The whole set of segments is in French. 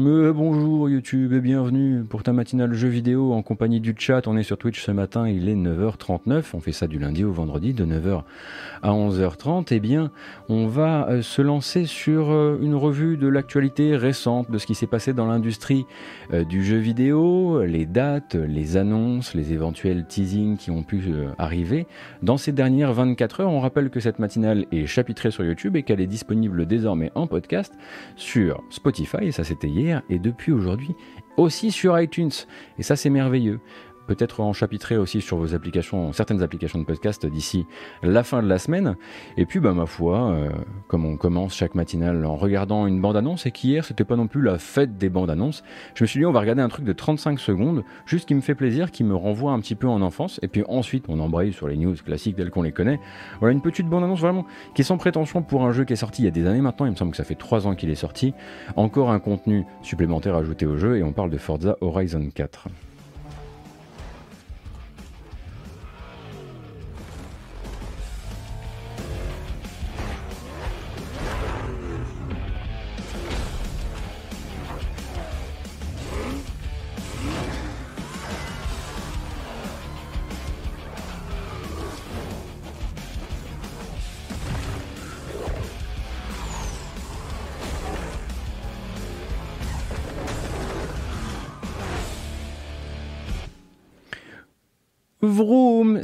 Bonjour YouTube et bienvenue pour ta matinale jeu vidéo en compagnie du chat. On est sur Twitch ce matin, il est 9h39. On fait ça du lundi au vendredi de 9h à 11h30. Eh bien, on va euh, se lancer sur euh, une revue de l'actualité récente de ce qui s'est passé dans l'industrie euh, du jeu vidéo, les dates, les annonces, les éventuels teasings qui ont pu arriver dans ces dernières 24 heures. On rappelle que cette matinale est chapitrée sur YouTube et qu'elle est disponible désormais en podcast sur Spotify, ça c'était et depuis aujourd'hui aussi sur iTunes. Et ça c'est merveilleux peut-être en chapitrer aussi sur vos applications, certaines applications de podcast d'ici la fin de la semaine. Et puis, bah, ma foi, euh, comme on commence chaque matinale en regardant une bande-annonce, et qu'hier, c'était pas non plus la fête des bandes-annonces, je me suis dit, on va regarder un truc de 35 secondes, juste qui me fait plaisir, qui me renvoie un petit peu en enfance, et puis ensuite, on embraye sur les news classiques telles qu'on les connaît. Voilà une petite bande-annonce vraiment qui est sans prétention pour un jeu qui est sorti il y a des années maintenant, il me semble que ça fait 3 ans qu'il est sorti. Encore un contenu supplémentaire ajouté au jeu, et on parle de Forza Horizon 4.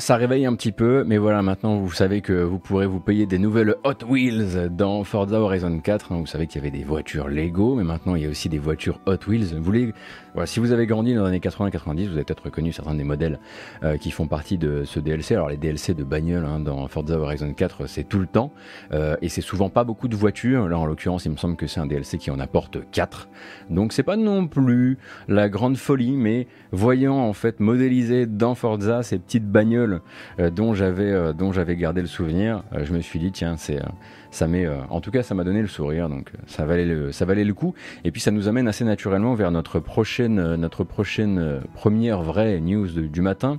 Ça réveille un petit peu, mais voilà, maintenant vous savez que vous pourrez vous payer des nouvelles Hot Wheels dans Forza Horizon 4. Hein. Vous savez qu'il y avait des voitures Lego, mais maintenant il y a aussi des voitures Hot Wheels. Vous voilà, si vous avez grandi dans les années 80-90, vous avez peut-être reconnu certains des modèles euh, qui font partie de ce DLC. Alors les DLC de bagnole hein, dans Forza Horizon 4, c'est tout le temps, euh, et c'est souvent pas beaucoup de voitures. Là, en l'occurrence, il me semble que c'est un DLC qui en apporte 4. Donc c'est pas non plus la grande folie, mais voyant en fait modéliser dans Forza ces petites bagnoles euh, dont j'avais euh, dont j'avais gardé le souvenir, euh, je me suis dit tiens c'est ça en tout cas ça m'a donné le sourire donc ça valait le coup. Et puis ça nous amène assez naturellement vers notre prochaine première vraie news du matin.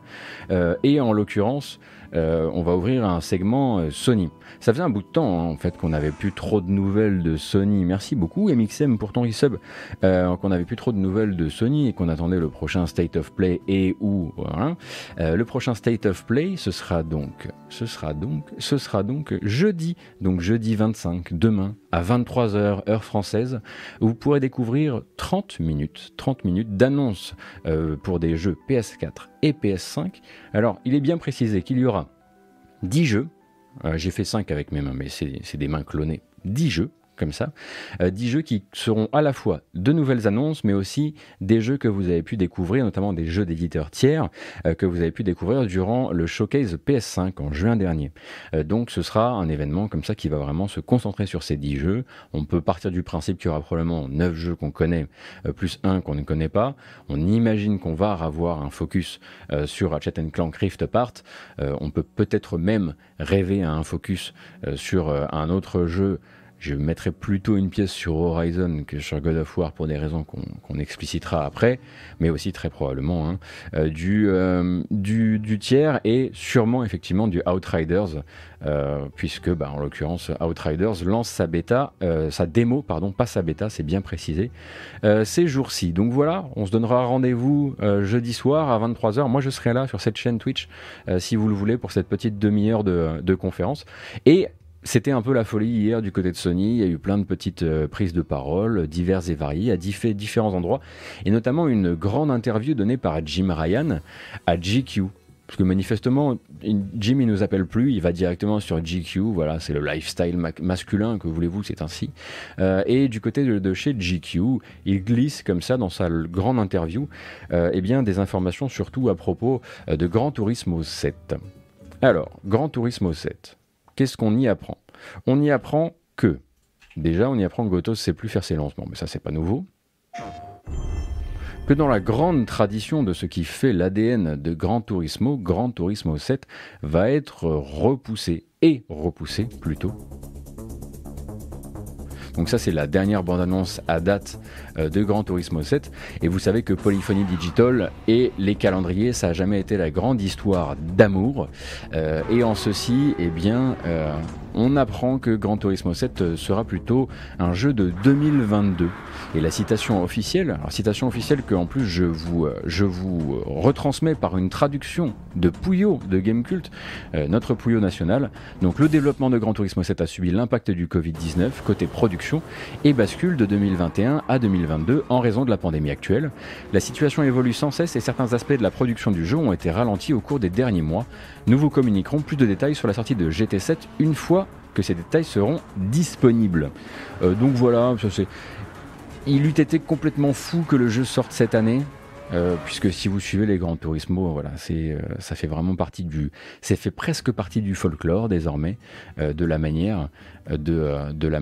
Et en l'occurrence on va ouvrir un segment Sony. Ça faisait un bout de temps hein, en fait qu'on n'avait plus trop de nouvelles de Sony. Merci beaucoup MXM pour ton resub. Euh, qu'on n'avait plus trop de nouvelles de Sony et qu'on attendait le prochain State of Play et ou voilà. le prochain State of Play, ce sera donc, ce sera donc, ce sera donc jeudi, donc jeudi 25, demain à 23h heure française, vous pourrez découvrir 30 minutes, 30 minutes d'annonce pour des jeux PS4 et PS5. Alors, il est bien précisé qu'il y aura 10 jeux. Euh, j'ai fait 5 avec mes mains, mais c'est des mains clonées. 10 jeux comme ça, euh, 10 jeux qui seront à la fois de nouvelles annonces, mais aussi des jeux que vous avez pu découvrir, notamment des jeux d'éditeurs tiers euh, que vous avez pu découvrir durant le showcase PS5 en juin dernier. Euh, donc ce sera un événement comme ça qui va vraiment se concentrer sur ces 10 jeux. On peut partir du principe qu'il y aura probablement 9 jeux qu'on connaît, euh, plus un qu'on ne connaît pas. On imagine qu'on va avoir un focus sur Ratchet Clank Rift Apart. on peut peut-être même rêver à un focus sur un autre jeu je mettrais plutôt une pièce sur Horizon que sur God of War pour des raisons qu'on explicitera après, mais aussi très probablement hein, euh, euh, du, du, tiers et sûrement effectivement du Outriders, euh, puisque bah, en l'occurrence Outriders lance sa bêta, sa démo, pardon, pas sa bêta, c'est bien précisé, ces jours-ci. Donc voilà, on se donnera rendez-vous jeudi soir à 23h. Moi je serai là sur cette chaîne Twitch si vous le voulez pour cette petite demi-heure de, de conférence. Et c'était un peu la folie hier du côté de Sony. Il y a eu plein de petites euh, prises de parole, diverses et variées, à différents endroits, et notamment une grande interview donnée par Jim Ryan à GQ. Parce que manifestement, Jim il nous appelle plus, il va directement sur GQ, voilà, c'est le lifestyle masculin, que voulez-vous, c'est ainsi. Euh, et du côté de, chez GQ, il glisse comme ça dans sa grande interview, euh, eh bien des informations surtout à propos de Gran Turismo 7. Alors, Gran Turismo 7, Qu'est-ce qu'on y apprend? On y apprend que, déjà, on y apprend que Gotos sait plus faire ses lancements, mais ça, c'est pas nouveau. Que dans la grande tradition de ce qui fait l'ADN de Gran Turismo, Gran Turismo 7 va être repoussé, et repoussé plutôt, donc ça c'est la dernière bande-annonce à date euh, de Gran Turismo 7. Et vous savez que Polyphony Digital et les calendriers, ça n'a jamais été la grande histoire d'amour. Euh, et en ceci, eh bien, euh, on apprend que Gran Turismo 7 sera plutôt un jeu de 2022. Et la citation officielle, citation officielle que en plus je vous, je vous retransmets par une traduction de Pouillot de Gamecult, notre Pouillot national. Donc le développement de Gran Turismo 7 a subi l'impact du Covid-19 côté production et bascule de 2021 à 2022 en raison de la pandémie actuelle. La situation évolue sans cesse et certains aspects de la production du jeu ont été ralentis au cours des derniers mois. Nous vous communiquerons plus de détails sur la sortie de GT7 une fois que ces détails seront disponibles. Euh, donc voilà. Il eût été complètement fou que le jeu sorte cette année. Euh, puisque si vous suivez les grands Turismo, voilà, euh, ça fait vraiment partie du, presque partie du folklore désormais, de la manière de, de la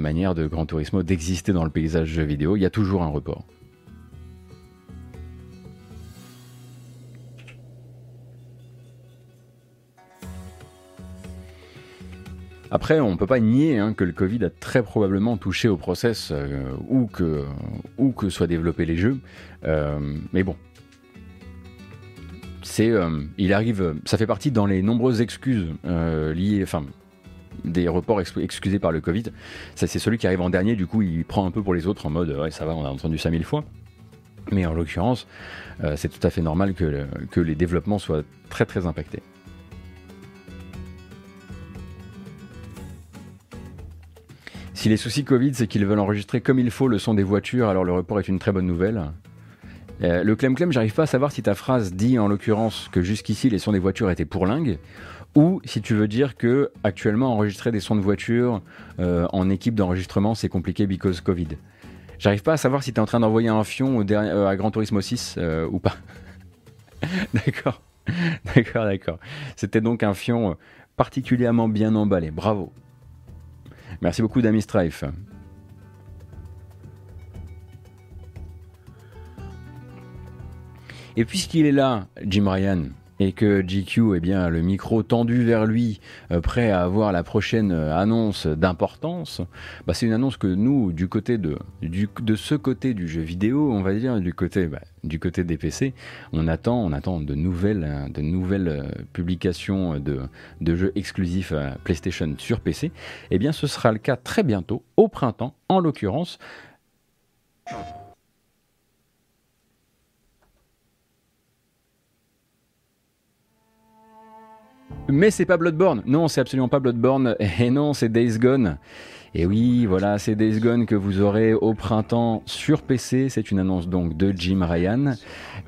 Turismo d'exister dans le paysage vidéo. Il y a toujours un report. Après, on ne peut pas nier hein, que le Covid a très probablement touché au process euh, ou, que, soient développés les jeux. Euh, mais bon. C'est, euh, il arrive, ça fait partie dans les nombreuses excuses liées, enfin, des reports excusés par le Covid. C'est celui qui arrive en dernier, du coup, il prend un peu pour les autres en mode, ouais, ça va, on a entendu ça mille fois. Mais en l'occurrence, c'est tout à fait normal que les développements soient très très impactés. Si les soucis Covid, c'est qu'ils veulent enregistrer comme il faut le son des voitures, alors le report est une très bonne nouvelle. Euh, le clem-clem, j'arrive pas à savoir si ta phrase dit en l'occurrence que jusqu'ici les sons des voitures étaient pour lingue, ou si tu veux dire que actuellement enregistrer des sons de voiture euh, en équipe d'enregistrement c'est compliqué because Covid. J'arrive pas à savoir si tu en train d'envoyer un fion euh, à Gran Turismo 6 ou pas. d'accord, d'accord, d'accord. C'était donc un fion particulièrement bien emballé. Bravo. Merci beaucoup, Dami Strife. Et puisqu'il est là, Jim Ryan, et que GQ, eh bien, le micro tendu vers lui, euh, prêt à avoir la prochaine euh, annonce d'importance, bah, c'est une annonce que nous, du côté de, de ce côté du jeu vidéo, on va dire, du côté, bah, du côté des PC, on attend, on attend de nouvelles, de nouvelles euh, publications de, de jeux exclusifs à PlayStation sur PC. Eh bien, ce sera le cas très bientôt, au printemps, en l'occurrence. Mais c'est pas Bloodborne. Non, c'est absolument pas Bloodborne. Et non, c'est Days Gone. Et oui, voilà, c'est Days Gone que vous aurez au printemps sur PC. C'est une annonce donc de Jim Ryan.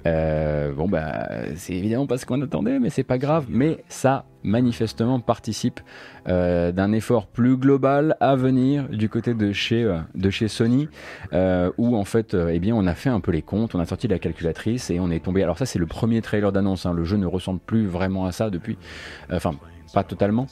Euh, bon, bah, c'est évidemment pas ce qu'on attendait, mais c'est pas grave. Mais ça, manifestement, participe euh, d'un effort plus global à venir du côté de chez, euh, de chez Sony, où en fait, eh bien, on a fait un peu les comptes, on a sorti la calculatrice et on est tombé. Alors, ça, c'est le premier trailer d'annonce. Hein. Le jeu ne ressemble plus vraiment à ça depuis. Enfin, pas totalement.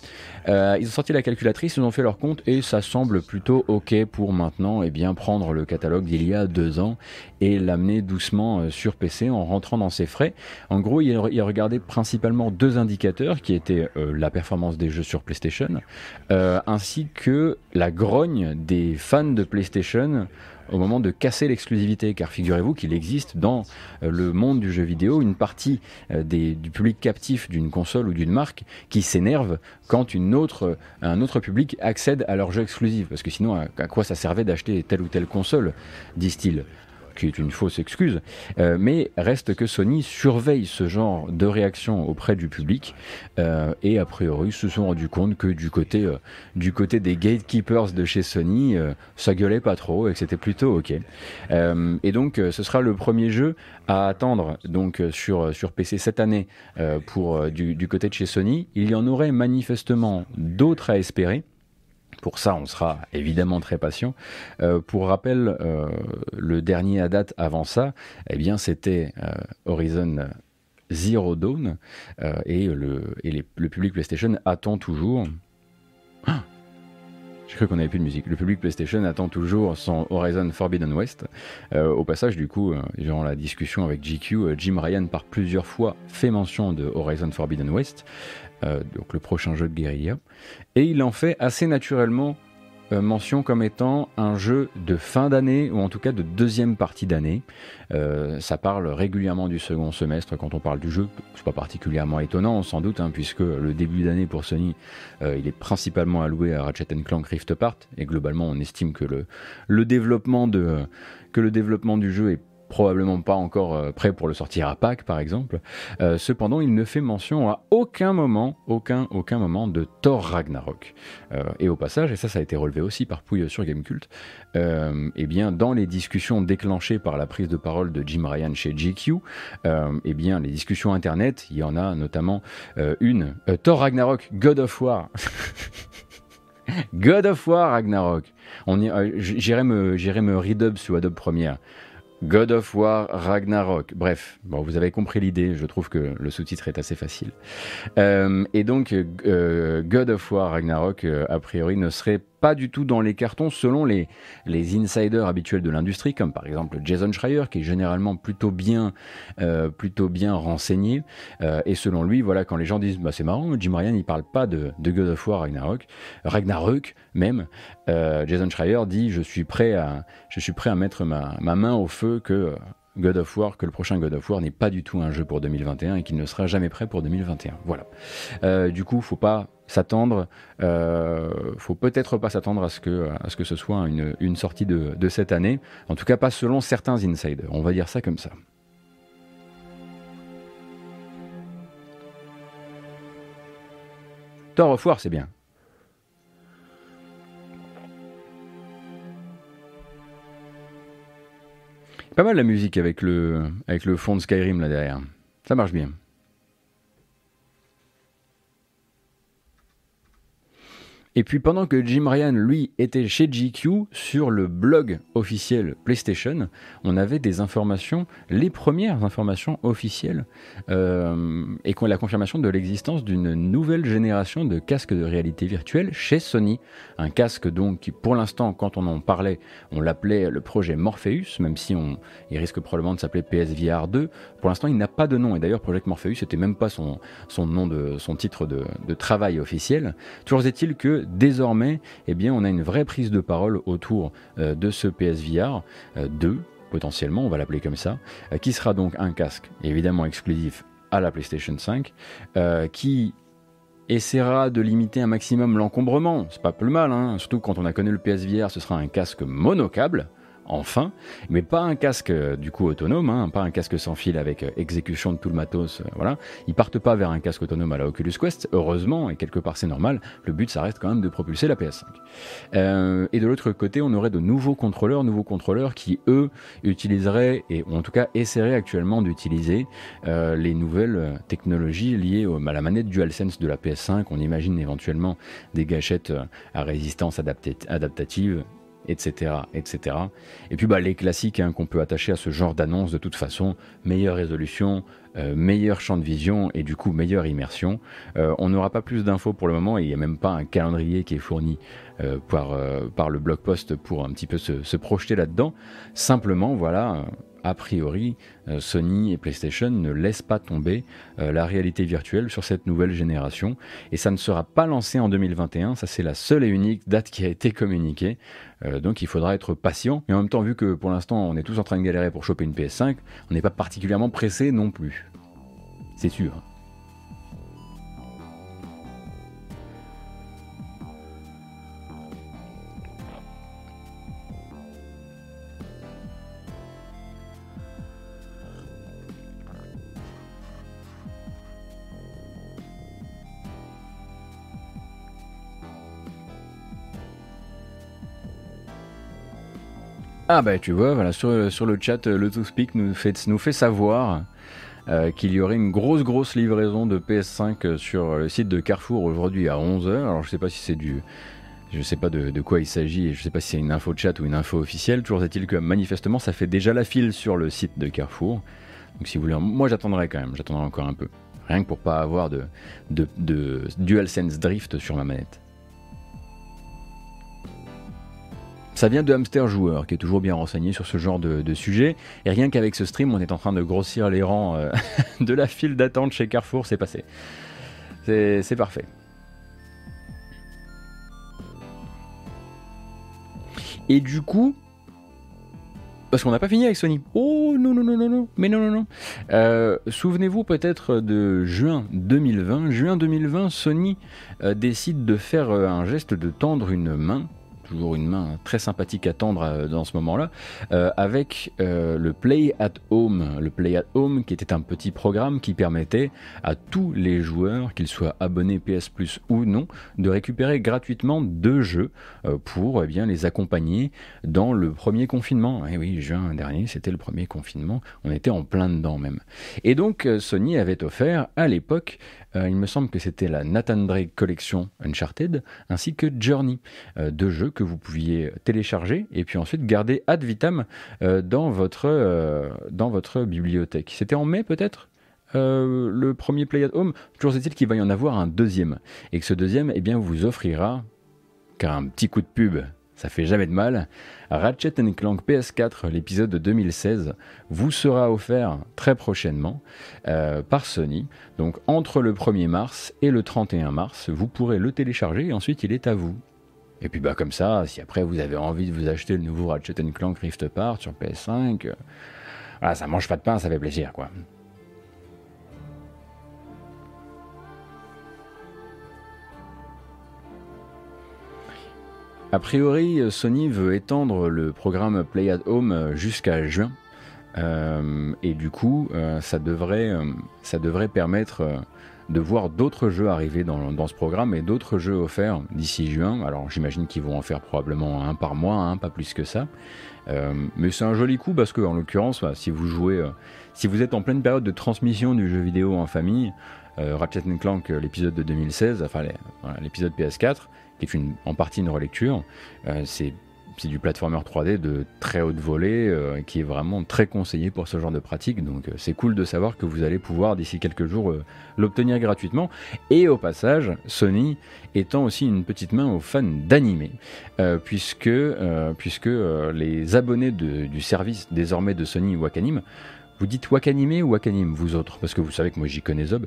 Euh, ils ont sorti la calculatrice, ils ont fait leur compte et ça semble plutôt ok pour maintenant et eh bien prendre le catalogue d'il y a deux ans et l'amener doucement euh, sur PC en rentrant dans ses frais. En gros, il, il regardait principalement deux indicateurs qui étaient euh, la performance des jeux sur PlayStation ainsi que la grogne des fans de PlayStation au moment de casser l'exclusivité, car figurez-vous qu'il existe dans euh, le monde du jeu vidéo une partie euh, du public captif d'une console ou d'une marque qui s'énerve quand autre, un autre public accède à leur jeu exclusif, parce que sinon à quoi ça servait d'acheter telle ou telle console, disent-ils qui est une fausse excuse, euh, mais reste que Sony surveille ce genre de réaction auprès du public euh, et a priori se sont rendus compte que du côté, euh, du côté des gatekeepers de chez Sony, ça gueulait pas trop et que c'était plutôt ok. et donc ce sera le premier jeu à attendre donc sur, sur PC cette année pour du, du côté de chez Sony. Il y en aurait manifestement d'autres à espérer. Pour ça, on sera évidemment très patient. Euh, pour rappel, euh, le dernier à date avant ça, eh bien, c'était euh, Horizon Zero Dawn et, le, et le public PlayStation attend toujours. Ah j'ai cru qu'on avait plus de musique. Le public PlayStation attend toujours son Horizon Forbidden West. au passage, du coup, durant la discussion avec GQ, Jim Ryan par plusieurs fois fait mention de Horizon Forbidden West. Euh, donc le prochain jeu de guérilla. Et il en fait assez naturellement euh, mention comme étant un jeu de fin d'année ou en tout cas de deuxième partie d'année. Euh, ça parle régulièrement du second semestre quand on parle du jeu. C'est pas particulièrement étonnant sans doute hein, puisque le début d'année pour Sony il est principalement alloué à Ratchet Clank Rift Apart et globalement on estime que le développement du jeu est probablement pas encore euh, prêt pour le sortir à Pâques par exemple. Euh, cependant, il ne fait mention à aucun moment, aucun, aucun moment de Thor Ragnarok. Euh, et au passage, et ça, ça a été relevé aussi par Pouille sur Gamecult, eh bien, dans les discussions déclenchées par la prise de parole de Jim Ryan chez GQ, eh bien, les discussions internet, il y en a notamment une, Thor Ragnarok, God of War. God of War Ragnarok. On j'irai me, j'irai me redub sous Adobe Premiere. God of War Ragnarok. Bref, bon, vous avez compris l'idée. Je trouve que le sous-titre est assez facile. Euh, et donc, euh, God of War Ragnarok, euh, a priori, ne serait pas du tout dans les cartons selon les, les insiders habituels de l'industrie, comme par exemple Jason Schreier, qui est généralement plutôt bien, euh, plutôt bien renseigné. Euh, et selon lui, voilà, quand les gens disent bah, c'est marrant, Jim Ryan il parle pas de, de God of War Ragnarok, Ragnarok même, euh, Jason Schreier dit je suis prêt à, je suis prêt à mettre ma, ma main au feu que God of War, que le prochain God of War n'est pas du tout un jeu pour 2021 et qu'il ne sera jamais prêt pour 2021. Voilà. Euh, du coup, faut pas s'attendre, euh, faut peut-être pas s'attendre à ce que à ce que ce soit une, une sortie de, de, cette année. En tout cas, pas selon certains insiders. On va dire ça comme ça. Thor of War, c'est bien. Pas mal la musique avec le, avec le fond de Skyrim là derrière. Ça marche bien. Et puis pendant que Jim Ryan, lui, était chez GQ, sur le blog officiel PlayStation, on avait des informations, les premières informations officielles, euh, et la confirmation de l'existence d'une nouvelle génération de casques de réalité virtuelle chez Sony. Un casque donc qui, pour l'instant, quand on en parlait, on l'appelait le projet Morpheus, même si on, il risque probablement de s'appeler PSVR 2. Pour l'instant, il n'a pas de nom, et d'ailleurs, Project Morpheus n'était même pas son, son nom de, son titre de, de travail officiel. Toujours est-il que désormais, eh on a une vraie prise de parole autour euh, de ce PSVR 2, euh, potentiellement, on va l'appeler comme ça, euh, qui sera donc un casque évidemment exclusif à la PlayStation 5, qui essaiera de limiter un maximum l'encombrement. C'est pas plus mal, hein. surtout quand on a connu le PSVR, ce sera un casque monocable enfin, mais pas un casque euh, du coup autonome, hein, pas un casque sans fil avec euh, exécution de tout le matos, euh, voilà. Ils partent pas vers un casque autonome à la Oculus Quest, heureusement, et quelque part c'est normal, le but ça reste quand même de propulser la PS5. et de l'autre côté, on aurait de nouveaux contrôleurs, nouveaux contrôleurs qui eux utiliseraient, et en tout cas essaieraient actuellement d'utiliser les nouvelles technologies liées à la manette DualSense de la PS5, on imagine éventuellement des gâchettes à résistance adaptative etc., etc. Et puis bah, les classiques hein, qu'on peut attacher à ce genre d'annonce de toute façon, meilleure résolution, euh, meilleur champ de vision et du coup meilleure immersion. Euh, on n'aura pas plus d'infos pour le moment et il n'y a même pas un calendrier qui est fourni euh, par, par le blog post pour un petit peu se, se projeter là-dedans. Simplement, voilà a priori, euh, Sony et PlayStation ne laissent pas tomber euh, la réalité virtuelle sur cette nouvelle génération. Et ça ne sera pas lancé en 2021, ça c'est la seule et unique date qui a été communiquée. Euh, donc il faudra être patient. Mais en même temps, vu que pour l'instant on est tous en train de galérer pour choper une PS5, on n'est pas particulièrement pressé non plus. C'est sûr. Ah bah tu vois, voilà, sur, le chat, le Toothpick nous fait, nous fait savoir euh, qu'il y aurait une grosse grosse livraison de PS5 sur le site de Carrefour aujourd'hui à 11h. Alors je sais pas si c'est du... Je sais pas de, quoi il s'agit et je sais pas si c'est une info chat ou une info officielle. Toujours est-il que manifestement ça fait déjà la file sur le site de Carrefour. Donc si vous voulez... Moi j'attendrai quand même, j'attendrai encore un peu. Rien que pour pas avoir de, de, de DualSense Drift sur ma manette. Ça vient de Hamster Joueur, qui est toujours bien renseigné sur ce genre de, sujet. Et rien qu'avec ce stream, on est en train de grossir les rangs euh, de la file d'attente chez Carrefour, c'est passé. C'est parfait. Et du coup, parce qu'on n'a pas fini avec Sony. Oh non, non, non, non, non, mais non, non, non. Euh, souvenez-vous peut-être de juin 2020. Juin 2020, Sony euh, décide de faire un geste de tendre une main toujours une main très sympathique à tendre euh, dans ce moment-là, euh, avec euh, le Play at Home. Le Play at Home qui était un petit programme qui permettait à tous les joueurs, qu'ils soient abonnés PS Plus ou non, de récupérer gratuitement deux jeux pour eh bien, les accompagner dans le premier confinement. Et eh oui, juin dernier, c'était le premier confinement, on était en plein dedans même. Et donc Sony avait offert à l'époque euh, il me semble que c'était la Nathan Drake Collection Uncharted, ainsi que Journey, euh, deux jeux que vous pouviez télécharger et puis ensuite garder ad vitam euh, dans, votre, dans votre bibliothèque. C'était en mai peut-être? Le premier Play at Home, toujours est-il qu'il va y en avoir un deuxième, et que ce deuxième, eh bien, vous offrira, car un petit coup de pub, ça fait jamais de mal, Ratchet Clank PS4, l'épisode de 2016, vous sera offert très prochainement euh, par Sony. Donc entre le 1er mars et le 31 mars, vous pourrez le télécharger et ensuite il est à vous. Et puis bah comme ça, si après vous avez envie de vous acheter le nouveau Ratchet Clank Rift Apart sur PS5, euh, voilà, ça mange pas de pain, ça fait plaisir quoi. A priori, Sony veut étendre le programme Play at Home jusqu'à juin. Euh, et du coup, euh, ça, devrait, euh, permettre de voir d'autres jeux arriver dans, ce programme et d'autres jeux offerts d'ici juin. Alors j'imagine qu'ils vont en faire probablement un par mois, hein, pas plus que ça. mais c'est un joli coup parce que en l'occurrence, si vous si vous êtes en pleine période de transmission du jeu vidéo en famille, Ratchet Clank, l'épisode de 2016, enfin l'épisode PS4, en partie une relecture. Euh, c'est du platformer 3D de très haute volée euh, qui est vraiment très conseillé pour ce genre de pratique. Donc euh, c'est cool de savoir que vous allez pouvoir d'ici quelques jours l'obtenir gratuitement. Et au passage, Sony étant aussi une petite main aux fans d'animé, puisque, puisque les abonnés du service désormais de Sony Wakanim vous dites Wakanime ou Wakanim, vous autres, parce que vous savez que moi j'y connais Zob,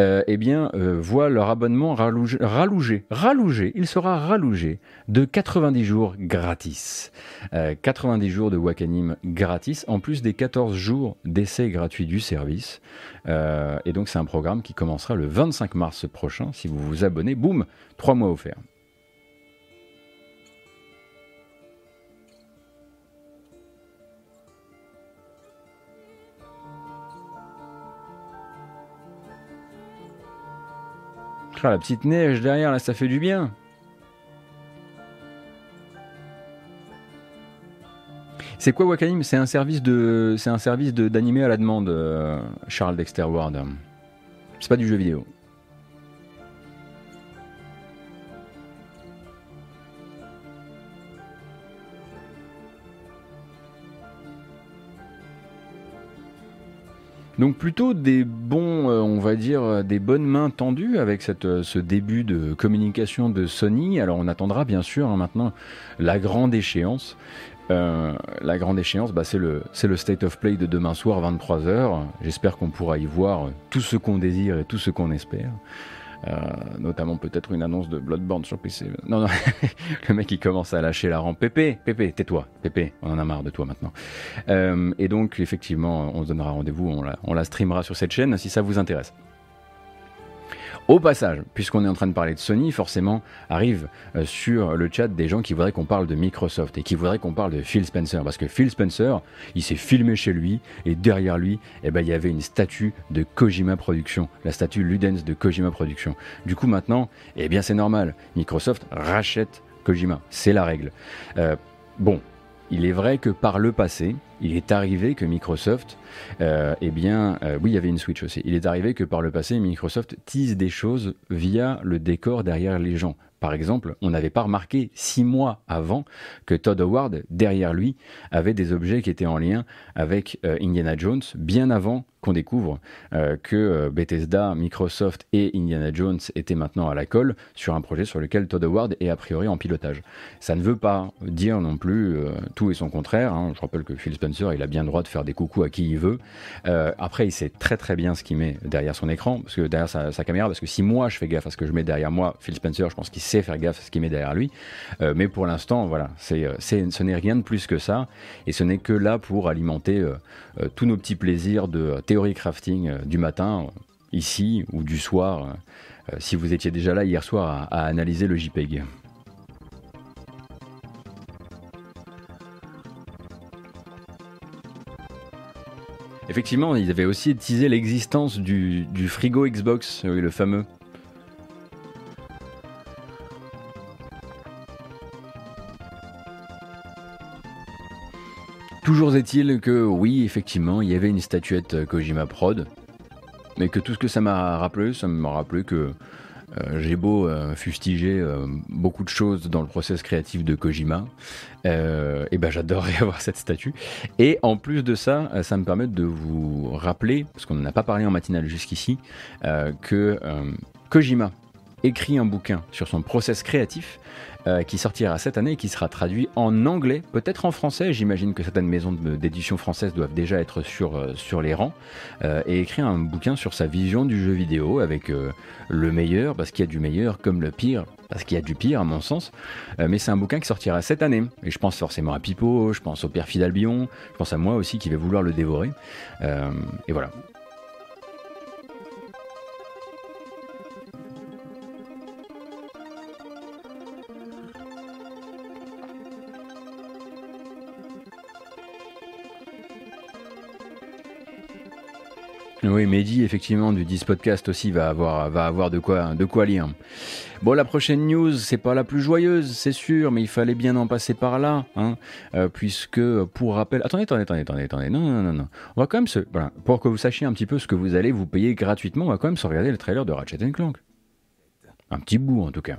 euh, eh bien, euh, voient leur abonnement ralougé, ralougé, il sera ralougé de 90 jours gratis. 90 euh, jours de Wakanim gratis, en plus des 14 jours d'essai gratuit du service. et donc c'est un programme qui commencera le 25 mars prochain. Si vous vous abonnez, boum, 3 mois offerts. La petite neige derrière, là, ça fait du bien. C'est quoi Wakanim? C'est un service de, c'est un service d'animé à la demande, euh, Charles Dexter Ward. C'est pas du jeu vidéo. Donc plutôt des bons, euh, on va dire, euh, des bonnes mains tendues avec cette, euh, ce début de communication de Sony. Alors on attendra bien sûr hein, maintenant la grande échéance. la grande échéance, bah, c'est le, le State of Play de demain soir 23h. J'espère qu'on pourra y voir tout ce qu'on désire et tout ce qu'on espère. Euh, notamment peut-être une annonce de Bloodborne sur PC. Non, non, le mec il commence à lâcher la rampe. Pépé, Pépé, tais-toi, Pépé, on en a marre de toi maintenant. Euh, et donc effectivement, on se donnera rendez-vous, on la, on la streamera sur cette chaîne si ça vous intéresse. Au passage, puisqu'on est en train de parler de Sony, forcément arrive euh, sur le chat des gens qui voudraient qu'on parle de Microsoft et qui voudraient qu'on parle de Phil Spencer. Parce que Phil Spencer, il s'est filmé chez lui et derrière lui, eh ben, il y avait une statue de Kojima Productions, la statue Ludens de Kojima Productions. Du coup maintenant, eh bien c'est normal, Microsoft rachète Kojima, c'est la règle. Euh, bon, il est vrai que par le passé, il est arrivé que Microsoft, euh, eh bien, euh, oui, il y avait une Switch aussi. Il est arrivé que par le passé, Microsoft tease des choses via le décor derrière les gens. Par exemple, on n'avait pas remarqué six mois avant que Todd Howard, derrière lui, avait des objets qui étaient en lien avec euh, Indiana Jones, bien avant qu'on découvre euh, que euh, Bethesda, Microsoft et Indiana Jones étaient maintenant à la colle sur un projet sur lequel Todd Howard est a priori en pilotage. Ça ne veut pas dire non plus tout et son contraire. Hein. Je rappelle que Phil Spencer il a bien le droit de faire des coucous à qui il veut. après, il sait très très bien ce qu'il met derrière son écran, parce que derrière sa, caméra, parce que si moi je fais gaffe à ce que je mets derrière moi, Phil Spencer, je pense qu'il sait faire gaffe à ce qu'il met derrière lui. mais pour l'instant, voilà, ce n'est rien de plus que ça, et ce n'est que là pour alimenter tous nos petits plaisirs de théorie crafting du matin, ici, ou du soir, si vous étiez déjà là hier soir à analyser le JPEG. Effectivement, ils avaient aussi teasé l'existence du, frigo Xbox, oui, le fameux. Toujours est-il que oui, effectivement, il y avait une statuette Kojima Prod, mais que tout ce que ça m'a rappelé, ça m'a rappelé que euh, j'ai beau euh, fustiger euh, beaucoup de choses dans le process créatif de Kojima, et ben j'adorerais avoir cette statue. Et en plus de ça, ça me permet de vous rappeler, parce qu'on n'en a pas parlé en matinale jusqu'ici, que Kojima écrit un bouquin sur son process créatif euh, qui sortira cette année et qui sera traduit en anglais, peut-être en français. J'imagine que certaines maisons d'édition françaises doivent déjà être sur, euh, sur les rangs. Euh, et écrire un bouquin sur sa vision du jeu vidéo avec le meilleur, parce qu'il y a du meilleur, comme le pire, parce qu'il y a du pire à mon sens. mais c'est un bouquin qui sortira cette année. Et je pense forcément à Pipo, je pense au père Fidalbion, je pense à moi aussi qui vais vouloir le dévorer. et voilà. Oui, Mehdi, effectivement, du 10 podcast aussi va avoir, va avoir de, quoi, de quoi lire. Bon, la prochaine news, c'est pas la plus joyeuse, c'est sûr, mais il fallait bien en passer par là, hein, euh, puisque, pour rappel... Attendez, attendez, attendez, attendez, attendez, non, non, non, non. On va quand même. Voilà, pour que vous sachiez un petit peu ce que vous allez vous payer gratuitement, on va quand même se regarder le trailer de Ratchet Clank. Un petit bout, en tout cas.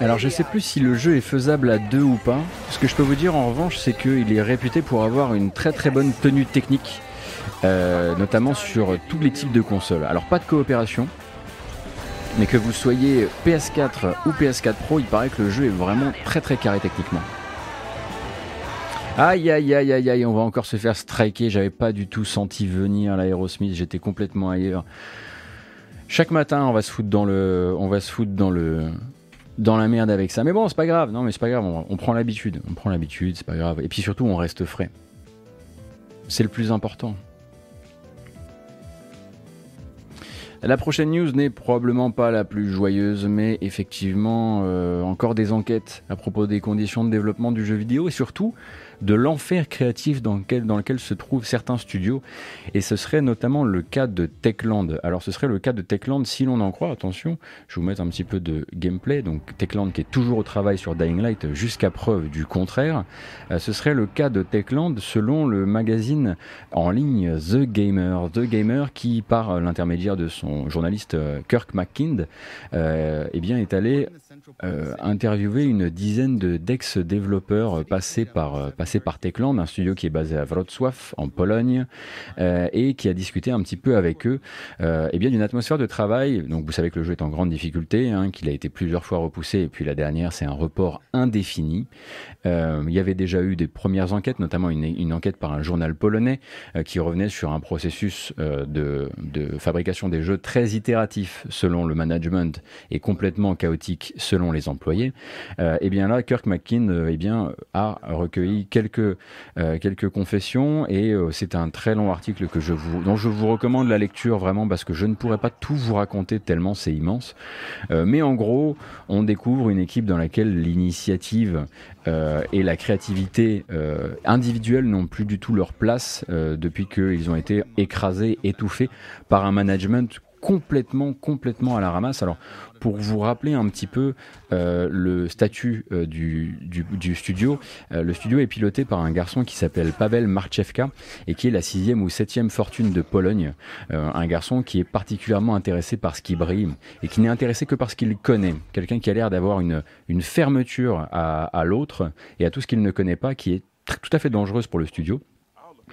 Alors je sais plus si le jeu est faisable à deux ou pas. Ce que je peux vous dire en revanche, c'est qu'il est réputé pour avoir une très très bonne tenue technique, euh, notamment sur tous les types de consoles. Alors pas de coopération, mais que vous soyez PS4 ou PS4 Pro, il paraît que le jeu est vraiment très très carré techniquement. Aïe aïe aïe aïe aïe, on va encore se faire striker. J'avais pas du tout senti venir l'Aerosmith, j'étais complètement ailleurs. Chaque matin, on va se foutre dans le, on va se foutre dans le, dans la merde avec ça. Mais bon, c'est pas grave. Non, mais c'est pas grave. On, prend l'habitude. On prend l'habitude, c'est pas grave. Et puis surtout, on reste frais. C'est le plus important. La prochaine news n'est probablement pas la plus joyeuse, mais effectivement, euh, encore des enquêtes à propos des conditions de développement du jeu vidéo et surtout de l'enfer créatif dans lequel, se trouvent certains studios. Et ce serait notamment le cas de Techland. Alors ce serait le cas de Techland si l'on en croit, attention, je vais vous mettre un petit peu de gameplay. Donc Techland qui est toujours au travail sur Dying Light jusqu'à preuve du contraire. Euh, ce serait le cas de Techland selon le magazine en ligne The Gamer. The Gamer qui, par l'intermédiaire de son journaliste euh, Kirk McKind, euh, eh bien, est allé euh, interviewé une dizaine de d'ex-développeurs euh, passés par, euh, passés par Techland, un studio qui est basé à Wrocław, en Pologne, et qui a discuté un petit peu avec eux eh bien d'une atmosphère de travail. Donc vous savez que le jeu est en grande difficulté, hein, qu'il a été plusieurs fois repoussé, et puis la dernière, c'est un report indéfini. il y avait déjà eu des premières enquêtes, notamment une, une enquête par un journal polonais qui revenait sur un processus de, de fabrication des jeux très itératif selon le management et complètement chaotique selon les employés, euh, et bien là, Kirk McKinn euh, eh bien, a recueilli quelques, euh, quelques confessions et c'est un très long article que je vous, dont je vous recommande la lecture vraiment parce que je ne pourrais pas tout vous raconter tellement c'est immense. mais en gros, on découvre une équipe dans laquelle l'initiative et la créativité individuelle n'ont plus du tout leur place depuis qu'ils ont été écrasés, étouffés par un management complètement, complètement à la ramasse. Alors, pour vous rappeler un petit peu euh, le statut euh, du, du, studio, euh, le studio est piloté par un garçon qui s'appelle Pavel Marchevka et qui est la sixième ou septième fortune de Pologne. un garçon qui est particulièrement intéressé par ce qui brille et qui n'est intéressé que par ce qu'il connaît. Quelqu'un qui a l'air d'avoir une, une fermeture à, à l'autre et à tout ce qu'il ne connaît pas, qui est tout à fait dangereuse pour le studio.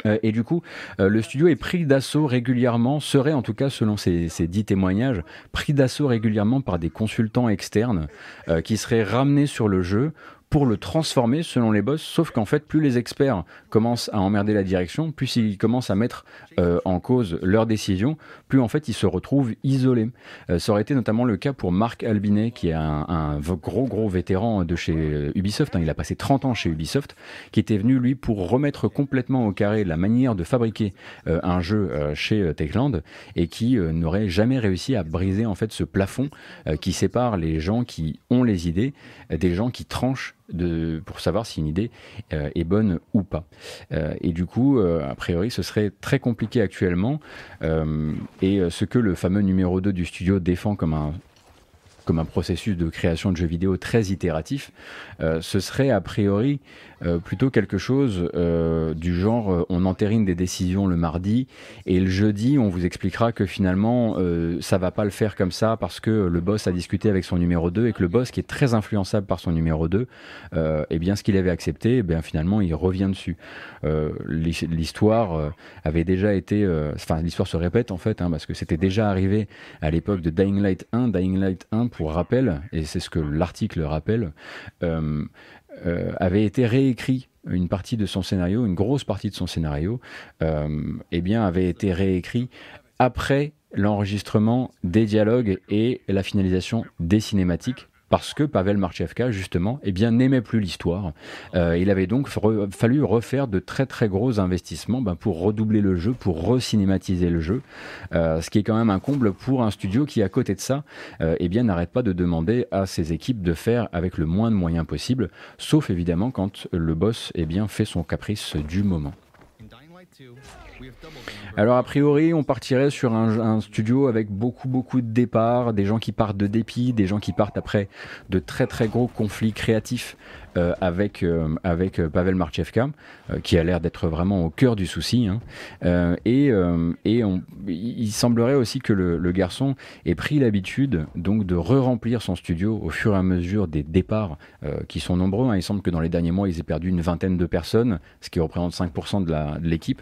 Euh, et du coup, euh, le studio est pris d'assaut régulièrement, serait en tout cas selon ces, dix témoignages, pris d'assaut régulièrement par des consultants externes euh, qui seraient ramenés sur le jeu pour le transformer selon les boss, sauf qu'en fait, plus les experts commencent à emmerder la direction, plus ils commencent à mettre euh, en cause leurs décisions, plus en fait ils se retrouvent isolés. Euh, ça aurait été notamment le cas pour Marc Albinet, qui est un, gros gros vétéran de chez euh, Ubisoft, hein. il a passé 30 ans chez Ubisoft, qui était venu lui pour remettre complètement au carré la manière de fabriquer un jeu chez Techland, et qui n'aurait jamais réussi à briser en fait ce plafond qui sépare les gens qui ont les idées des gens qui tranchent pour savoir si une idée euh, est bonne ou pas. Euh, et du coup, euh, a priori, ce serait très compliqué actuellement. et ce que le fameux numéro 2 du studio défend comme un processus de création de jeux vidéo très itératif, ce serait a priori euh, plutôt quelque chose euh, du genre euh, on entérine des décisions le mardi et le jeudi on vous expliquera que finalement ça va pas le faire comme ça parce que le boss a discuté avec son numéro 2 et que le boss qui est très influençable par son numéro 2 eh bien ce qu'il avait accepté eh bien finalement il revient dessus. L'histoire avait déjà été enfin l'histoire se répète en fait hein, parce que c'était déjà arrivé à l'époque de Dying Light 1 Dying Light 1 pour rappel et c'est ce que l'article rappelle euh, avait été réécrit une partie de son scénario, une grosse partie de son scénario, euh, eh bien, avait été réécrit après l'enregistrement des dialogues et la finalisation des cinématiques parce que Pavel Marchevka, justement, eh bien, n'aimait plus l'histoire. Euh, il avait donc fallu refaire de très très gros investissements ben, pour redoubler le jeu, pour recinématiser le jeu, euh, ce qui est quand même un comble pour un studio qui, à côté de ça, euh, eh bien, n'arrête pas de demander à ses équipes de faire avec le moins de moyens possible, sauf évidemment quand le boss eh bien, fait son caprice du moment. Alors a priori, on partirait sur un, studio avec beaucoup beaucoup de départs, des gens qui partent de dépit, des gens qui partent après de très très gros conflits créatifs euh, avec euh, avec euh, Pavel Marchevka, qui a l'air d'être vraiment au cœur du souci. Hein. et et il semblerait aussi que le, le garçon ait pris l'habitude donc de re-remplir son studio au fur et à mesure des départs qui sont nombreux. Hein. Il semble que dans les derniers mois, ils aient perdu une vingtaine de personnes, ce qui représente 5% de l'équipe.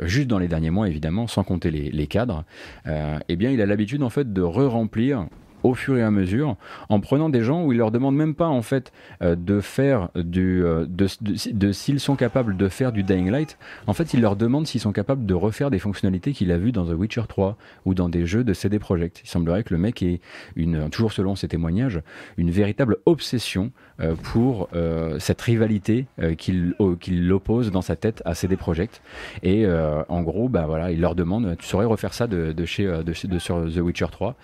juste dans les derniers mois, évidemment, sans compter les, les cadres. eh bien, il a l'habitude en fait de re-remplir au fur et à mesure, en prenant des gens où il leur demande même pas en fait euh, de faire du, euh, de, s'ils sont capables de faire du Dying Light. En fait, il leur demande s'ils sont capables de refaire des fonctionnalités qu'il a vues dans The Witcher 3 ou dans des jeux de CD Projekt. Il semblerait que le mec ait une, toujours selon ses témoignages, une véritable obsession euh, pour cette rivalité qu'il qu'il oppose dans sa tête à CD Projekt. Et en gros, bah voilà, il leur demande, tu saurais refaire ça de, de chez de, de, sur The Witcher 3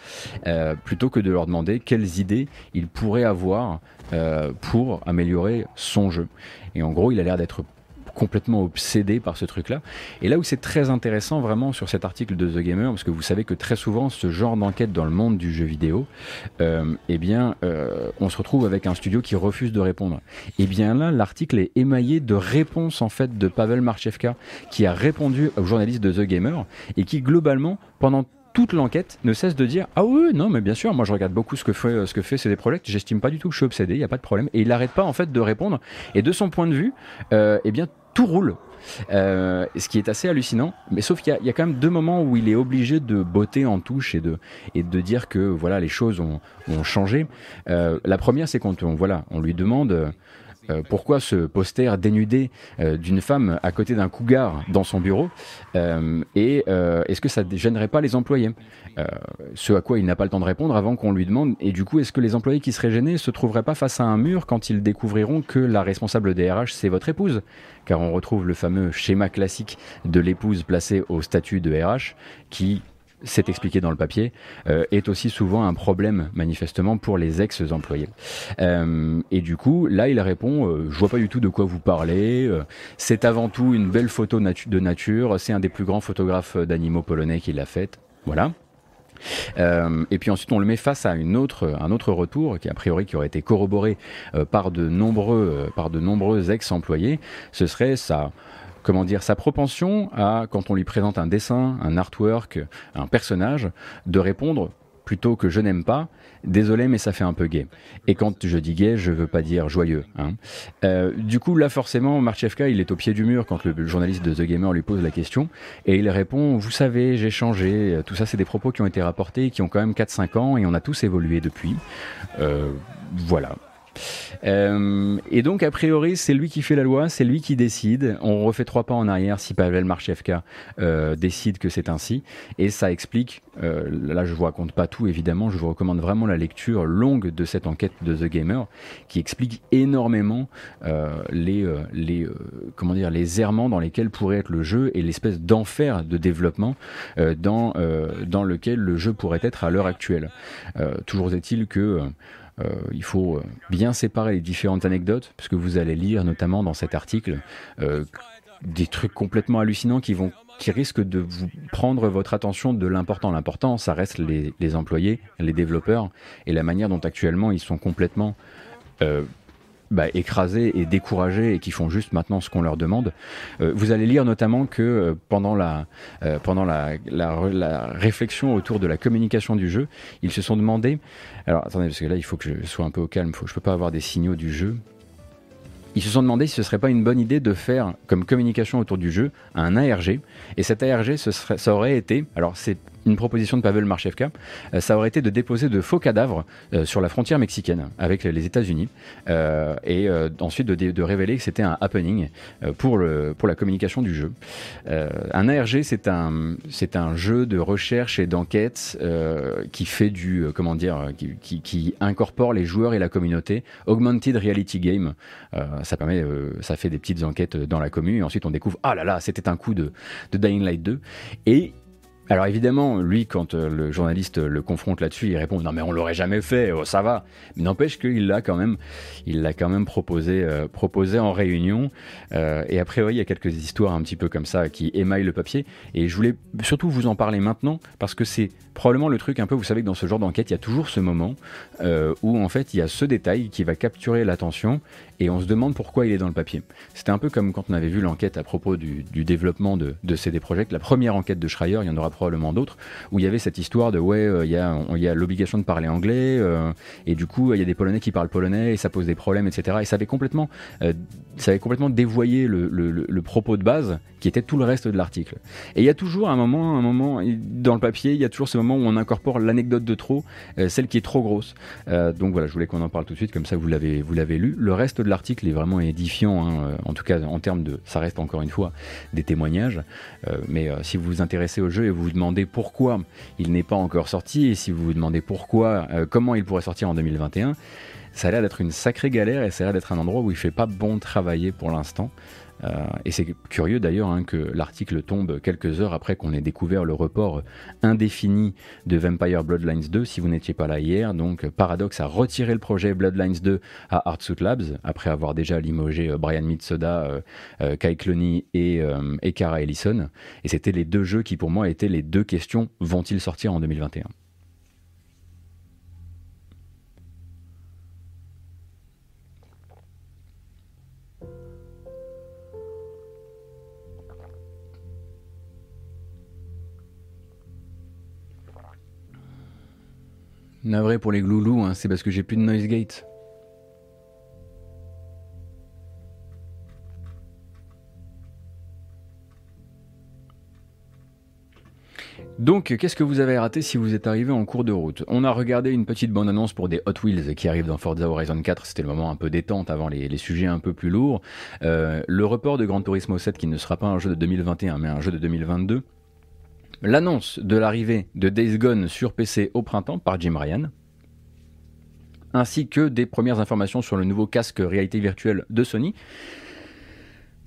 plutôt que de leur demander quelles idées il pourrait avoir euh, pour améliorer son jeu. Et en gros, il a l'air d'être complètement obsédé par ce truc-là. Et là où c'est très intéressant vraiment sur cet article de The Gamer, parce que vous savez que très souvent ce genre d'enquête dans le monde du jeu vidéo, euh, eh bien, euh, on se retrouve avec un studio qui refuse de répondre. Et eh bien là, l'article est émaillé de réponses en fait de Pavel Marchevka, qui a répondu aux journalistes de The Gamer et qui globalement, pendant toute l'enquête ne cesse de dire ah oui non mais bien sûr moi je regarde beaucoup ce que fait ce que fait CD Projekt j'estime pas du tout que je suis obsédé il y a pas de problème. Et il n'arrête pas en fait de répondre. Et de son point de vue euh, eh bien tout roule. Euh, ce qui est assez hallucinant. Mais sauf qu'il y, a quand même deux moments où il est obligé de botter en touche et de et de dire que voilà les choses ont, ont changé. Euh, la première c'est quand on voilà on lui demande euh, pourquoi ce poster dénudé euh, d'une femme à côté d'un cougar dans son bureau euh, Et est-ce que ça ne gênerait pas les employés? Ce à quoi il n'a pas le temps de répondre avant qu'on lui demande. Et du coup, est-ce que les employés qui seraient gênés se trouveraient pas face à un mur quand ils découvriront que la responsable DRH, c'est votre épouse? Car on retrouve le fameux schéma classique de l'épouse placée au statut de RH qui c'est expliqué dans le papier, euh, est aussi souvent un problème manifestement pour les ex-employés. Euh, et du coup, là, il répond euh, Je vois pas du tout de quoi vous parlez. c'est avant tout une belle photo de nature. C'est un des plus grands photographes d'animaux polonais qui l'a faite. Voilà. et puis ensuite, on le met face à une autre, un autre retour qui a priori qui aurait été corroboré par de nombreux, par de nombreux ex-employés. Ce serait ça comment dire, sa propension à, quand on lui présente un dessin, un artwork, un personnage, de répondre plutôt que je n'aime pas, désolé mais ça fait un peu gay. Et quand je dis gay, je veux pas dire joyeux. Hein. Euh, du coup là forcément, Marchevka il est au pied du mur quand le journaliste de The Gamer lui pose la question et il répond, vous savez, j'ai changé, tout ça c'est des propos qui ont été rapportés, qui ont quand même 4-5 ans et on a tous évolué depuis. Euh, voilà. Euh, et donc, a priori, c'est lui qui fait la loi, c'est lui qui décide. On refait trois pas en arrière si Pavel Marchevka euh, décide que c'est ainsi. Et ça explique, euh, là je vous raconte pas tout évidemment, je vous recommande vraiment la lecture longue de cette enquête de The Gamer qui explique énormément les, les, comment dire, les errements dans lesquels pourrait être le jeu et l'espèce d'enfer de développement dans, dans lequel le jeu pourrait être à l'heure actuelle. toujours est-il que il faut euh, bien séparer les différentes anecdotes, parce que vous allez lire notamment dans cet article euh, des trucs complètement hallucinants qui vont qui risquent de vous prendre votre attention de l'important. L'important, ça reste les, les, employés, les développeurs, et la manière dont actuellement ils sont complètement bah, écrasés et découragés et qui font juste maintenant ce qu'on leur demande. Euh, vous allez lire notamment que euh, pendant, la, euh, pendant la, réflexion autour de la communication du jeu, ils se sont demandé. Alors attendez, parce que là il faut que je sois un peu au calme, je peux pas avoir des signaux du jeu. Ils se sont demandé si ce serait pas une bonne idée de faire comme communication autour du jeu un ARG. Et cet ARG, serait, ça aurait été, alors c'est une proposition de Pavel Marchevka, euh, ça aurait été de déposer de faux cadavres euh, sur la frontière mexicaine avec les États-Unis euh, et ensuite de, révéler que c'était un happening pour, le, pour la communication du jeu. un ARG, c'est un, un jeu de recherche et d'enquête qui fait du, comment dire, qui, qui, incorpore les joueurs et la communauté. Augmented Reality Game, ça permet, ça fait des petites enquêtes dans la commune et ensuite on découvre, ah là là, c'était un coup de, de Dying Light 2. Et alors évidemment, lui, quand euh, le journaliste le confronte là-dessus, il répond non mais on l'aurait jamais fait, oh, ça va. Mais n'empêche qu'il l'a quand même, il l'a quand même proposé, euh, proposé en réunion. Euh, et a priori, il y a quelques histoires un petit peu comme ça qui émaillent le papier. Et je voulais surtout vous en parler maintenant parce que c'est probablement le truc un peu. Vous savez que dans ce genre d'enquête, il y a toujours ce moment où en fait il y a ce détail qui va capturer l'attention et on se demande pourquoi il est dans le papier. C'était un peu comme quand on avait vu l'enquête à propos du, développement de, de, CD Projekt, la première enquête de Schreier, il y en aura probablement d'autres, où il y avait cette histoire de ouais, euh, il y a, a l'obligation de parler anglais, euh, et du coup il y a des Polonais qui parlent polonais, et ça pose des problèmes, etc. Et ça avait complètement, euh, ça avait complètement dévoyé le, le, propos de base, qui était tout le reste de l'article. Et il y a toujours un moment, un moment dans le papier, il y a toujours ce moment où on incorpore l'anecdote de trop, celle qui est trop grosse. donc voilà, je voulais qu'on en parle tout de suite, comme ça vous l'avez, vous l'avez lu. Le reste de l'article est vraiment édifiant, hein, en tout cas en termes de, ça reste encore une fois des témoignages, mais si vous vous intéressez au jeu et vous vous demandez pourquoi il n'est pas encore sorti, et si vous vous demandez pourquoi, comment il pourrait sortir en 2021, ça a l'air d'être une sacrée galère et ça a l'air d'être un endroit où il fait pas bon travailler pour l'instant. Euh, et c'est curieux d'ailleurs hein, que l'article tombe quelques heures après qu'on ait découvert le report indéfini de Vampire Bloodlines 2, si vous n'étiez pas là hier. Donc Paradox a retiré le projet Bloodlines 2 à Artsuit Labs, après avoir déjà limogé euh, Brian Mitsoda, euh, Kai Cloney et, et Ellison. Et c'était les deux jeux qui pour moi étaient les deux questions, vont-ils sortir en 2021 Navré pour les gloulous, hein, c'est parce que j'ai plus de noise gate. Donc, qu'est-ce que vous avez raté si vous êtes arrivé en cours de route? On a regardé une petite bande-annonce pour des Hot Wheels qui arrivent dans Forza Horizon 4. C'était le moment un peu détente avant les, sujets un peu plus lourds. Euh, le report de Gran Turismo 7 qui ne sera pas un jeu de 2021 mais un jeu de 2022 l'annonce de l'arrivée de Days Gone sur PC au printemps par Jim Ryan, ainsi que des premières informations sur le nouveau casque réalité virtuelle de Sony.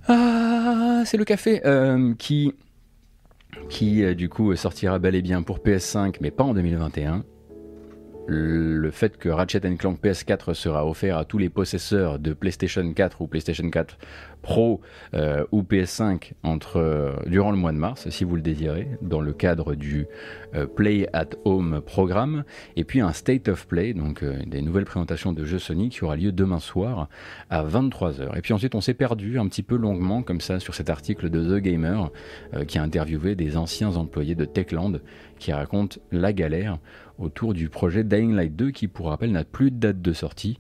Ah, c'est le café euh, qui, qui euh, du coup sortira bel et bien pour PS5, mais pas en 2021. Le fait que Ratchet Clank PS4 sera offert à tous les possesseurs de PlayStation 4 ou PlayStation 4 Pro euh, ou PS5 entre, euh, durant le mois de mars, si vous le désirez, dans le cadre du euh, Play at Home programme, et puis un State of Play, donc des nouvelles présentations de jeux Sony qui aura lieu demain soir à 23h. Et puis ensuite, on s'est perdu un petit peu longuement comme ça sur cet article de The Gamer qui a interviewé des anciens employés de Techland qui racontent la galère autour du projet Dying Light 2 qui, pour rappel, n'a plus de date de sortie.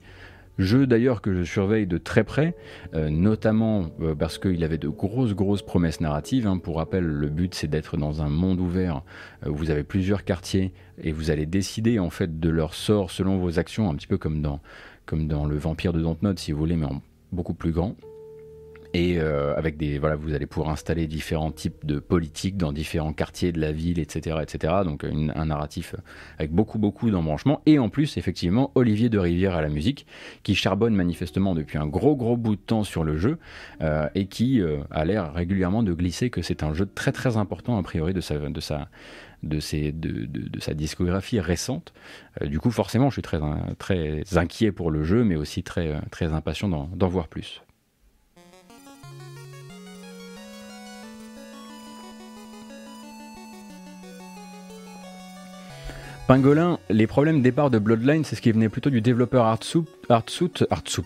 Jeu d'ailleurs que je surveille de très près, euh, notamment euh, parce qu'il avait de grosses grosses promesses narratives. Hein. Pour rappel, le but c'est d'être dans un monde ouvert euh, où vous avez plusieurs quartiers et vous allez décider en fait de leur sort selon vos actions, un petit peu comme dans, comme dans le Vampire de Dontnod si vous voulez, mais en beaucoup plus grand et euh, avec des voilà vous allez pouvoir installer différents types de politiques dans différents quartiers de la ville etc etc donc un narratif avec beaucoup beaucoup d'embranchements et en plus effectivement Olivier de Rivière à la musique qui charbonne manifestement depuis un gros gros bout de temps sur le jeu euh, et qui euh, a l'air régulièrement de glisser que c'est un jeu très très important a priori de sa de sa de, ses, de, de, sa discographie récente. du coup, forcément, je suis très, très inquiet pour le jeu, mais aussi très, très impatient d'en voir plus. Pingolin, les problèmes départ de Bloodline, c'est ce qui venait plutôt du développeur Artsoup, Artsoup, Artsoup,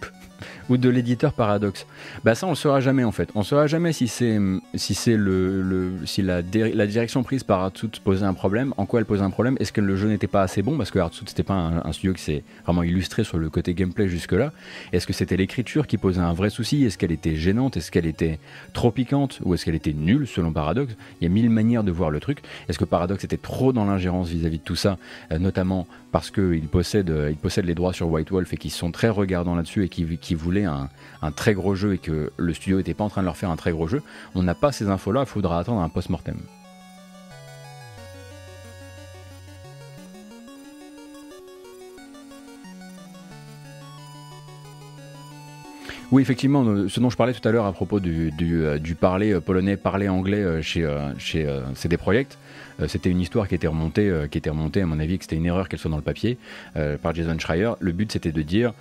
ou de l'éditeur Paradox Bah ça on le saura jamais en fait. On saura jamais si c'est si c'est le, si la, direction prise par Artsuit posait un problème, en quoi elle posait un problème, est-ce que le jeu n'était pas assez bon parce que Artsuit c'était pas un, studio qui s'est vraiment illustré sur le côté gameplay jusque là. Est-ce que c'était l'écriture qui posait un vrai souci? Est-ce qu'elle était gênante? Est-ce qu'elle était trop piquante? Ou est-ce qu'elle était nulle selon Paradox? Il y a mille manières de voir le truc. Est-ce que Paradox était trop dans l'ingérence vis-à-vis de tout ça, euh, notamment parce qu'ils possèdent, ils possèdent les droits sur White Wolf et qu'ils sont très regardants là-dessus et qui, qui voulaient un, très gros jeu et que le studio n'était pas en train de leur faire un très gros jeu, on n'a pas ces infos-là, il faudra attendre un post-mortem. Oui, effectivement, ce dont je parlais tout à l'heure à propos du, euh, parler euh, polonais, parler anglais euh, chez, chez CD Projekt, c'était une histoire qui était remontée, qui était remontée à mon avis, que c'était une erreur qu'elle soit dans le papier par Jason Schreier. Le but c'était de dire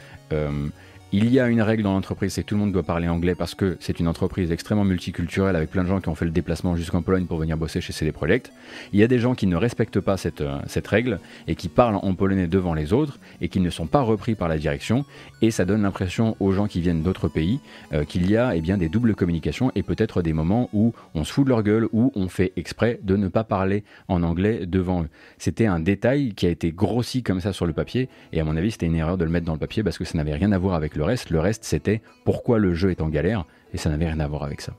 il y a une règle dans l'entreprise, c'est que tout le monde doit parler anglais parce que c'est une entreprise extrêmement multiculturelle avec plein de gens qui ont fait le déplacement jusqu'en Pologne pour venir bosser chez CD Projekt. Il y a des gens qui ne respectent pas cette, euh, cette règle et qui parlent en polonais devant les autres et qui ne sont pas repris par la direction. Et ça donne l'impression aux gens qui viennent d'autres pays euh, qu'il y a eh bien, des doubles communications et peut-être des moments où on se fout de leur gueule, ou on fait exprès de ne pas parler en anglais devant eux. C'était un détail qui a été grossi comme ça sur le papier et à mon avis c'était une erreur de le mettre dans le papier parce que ça n'avait rien à voir avec le reste. Le reste, c'était pourquoi le jeu est en galère, et ça n'avait rien à voir avec ça.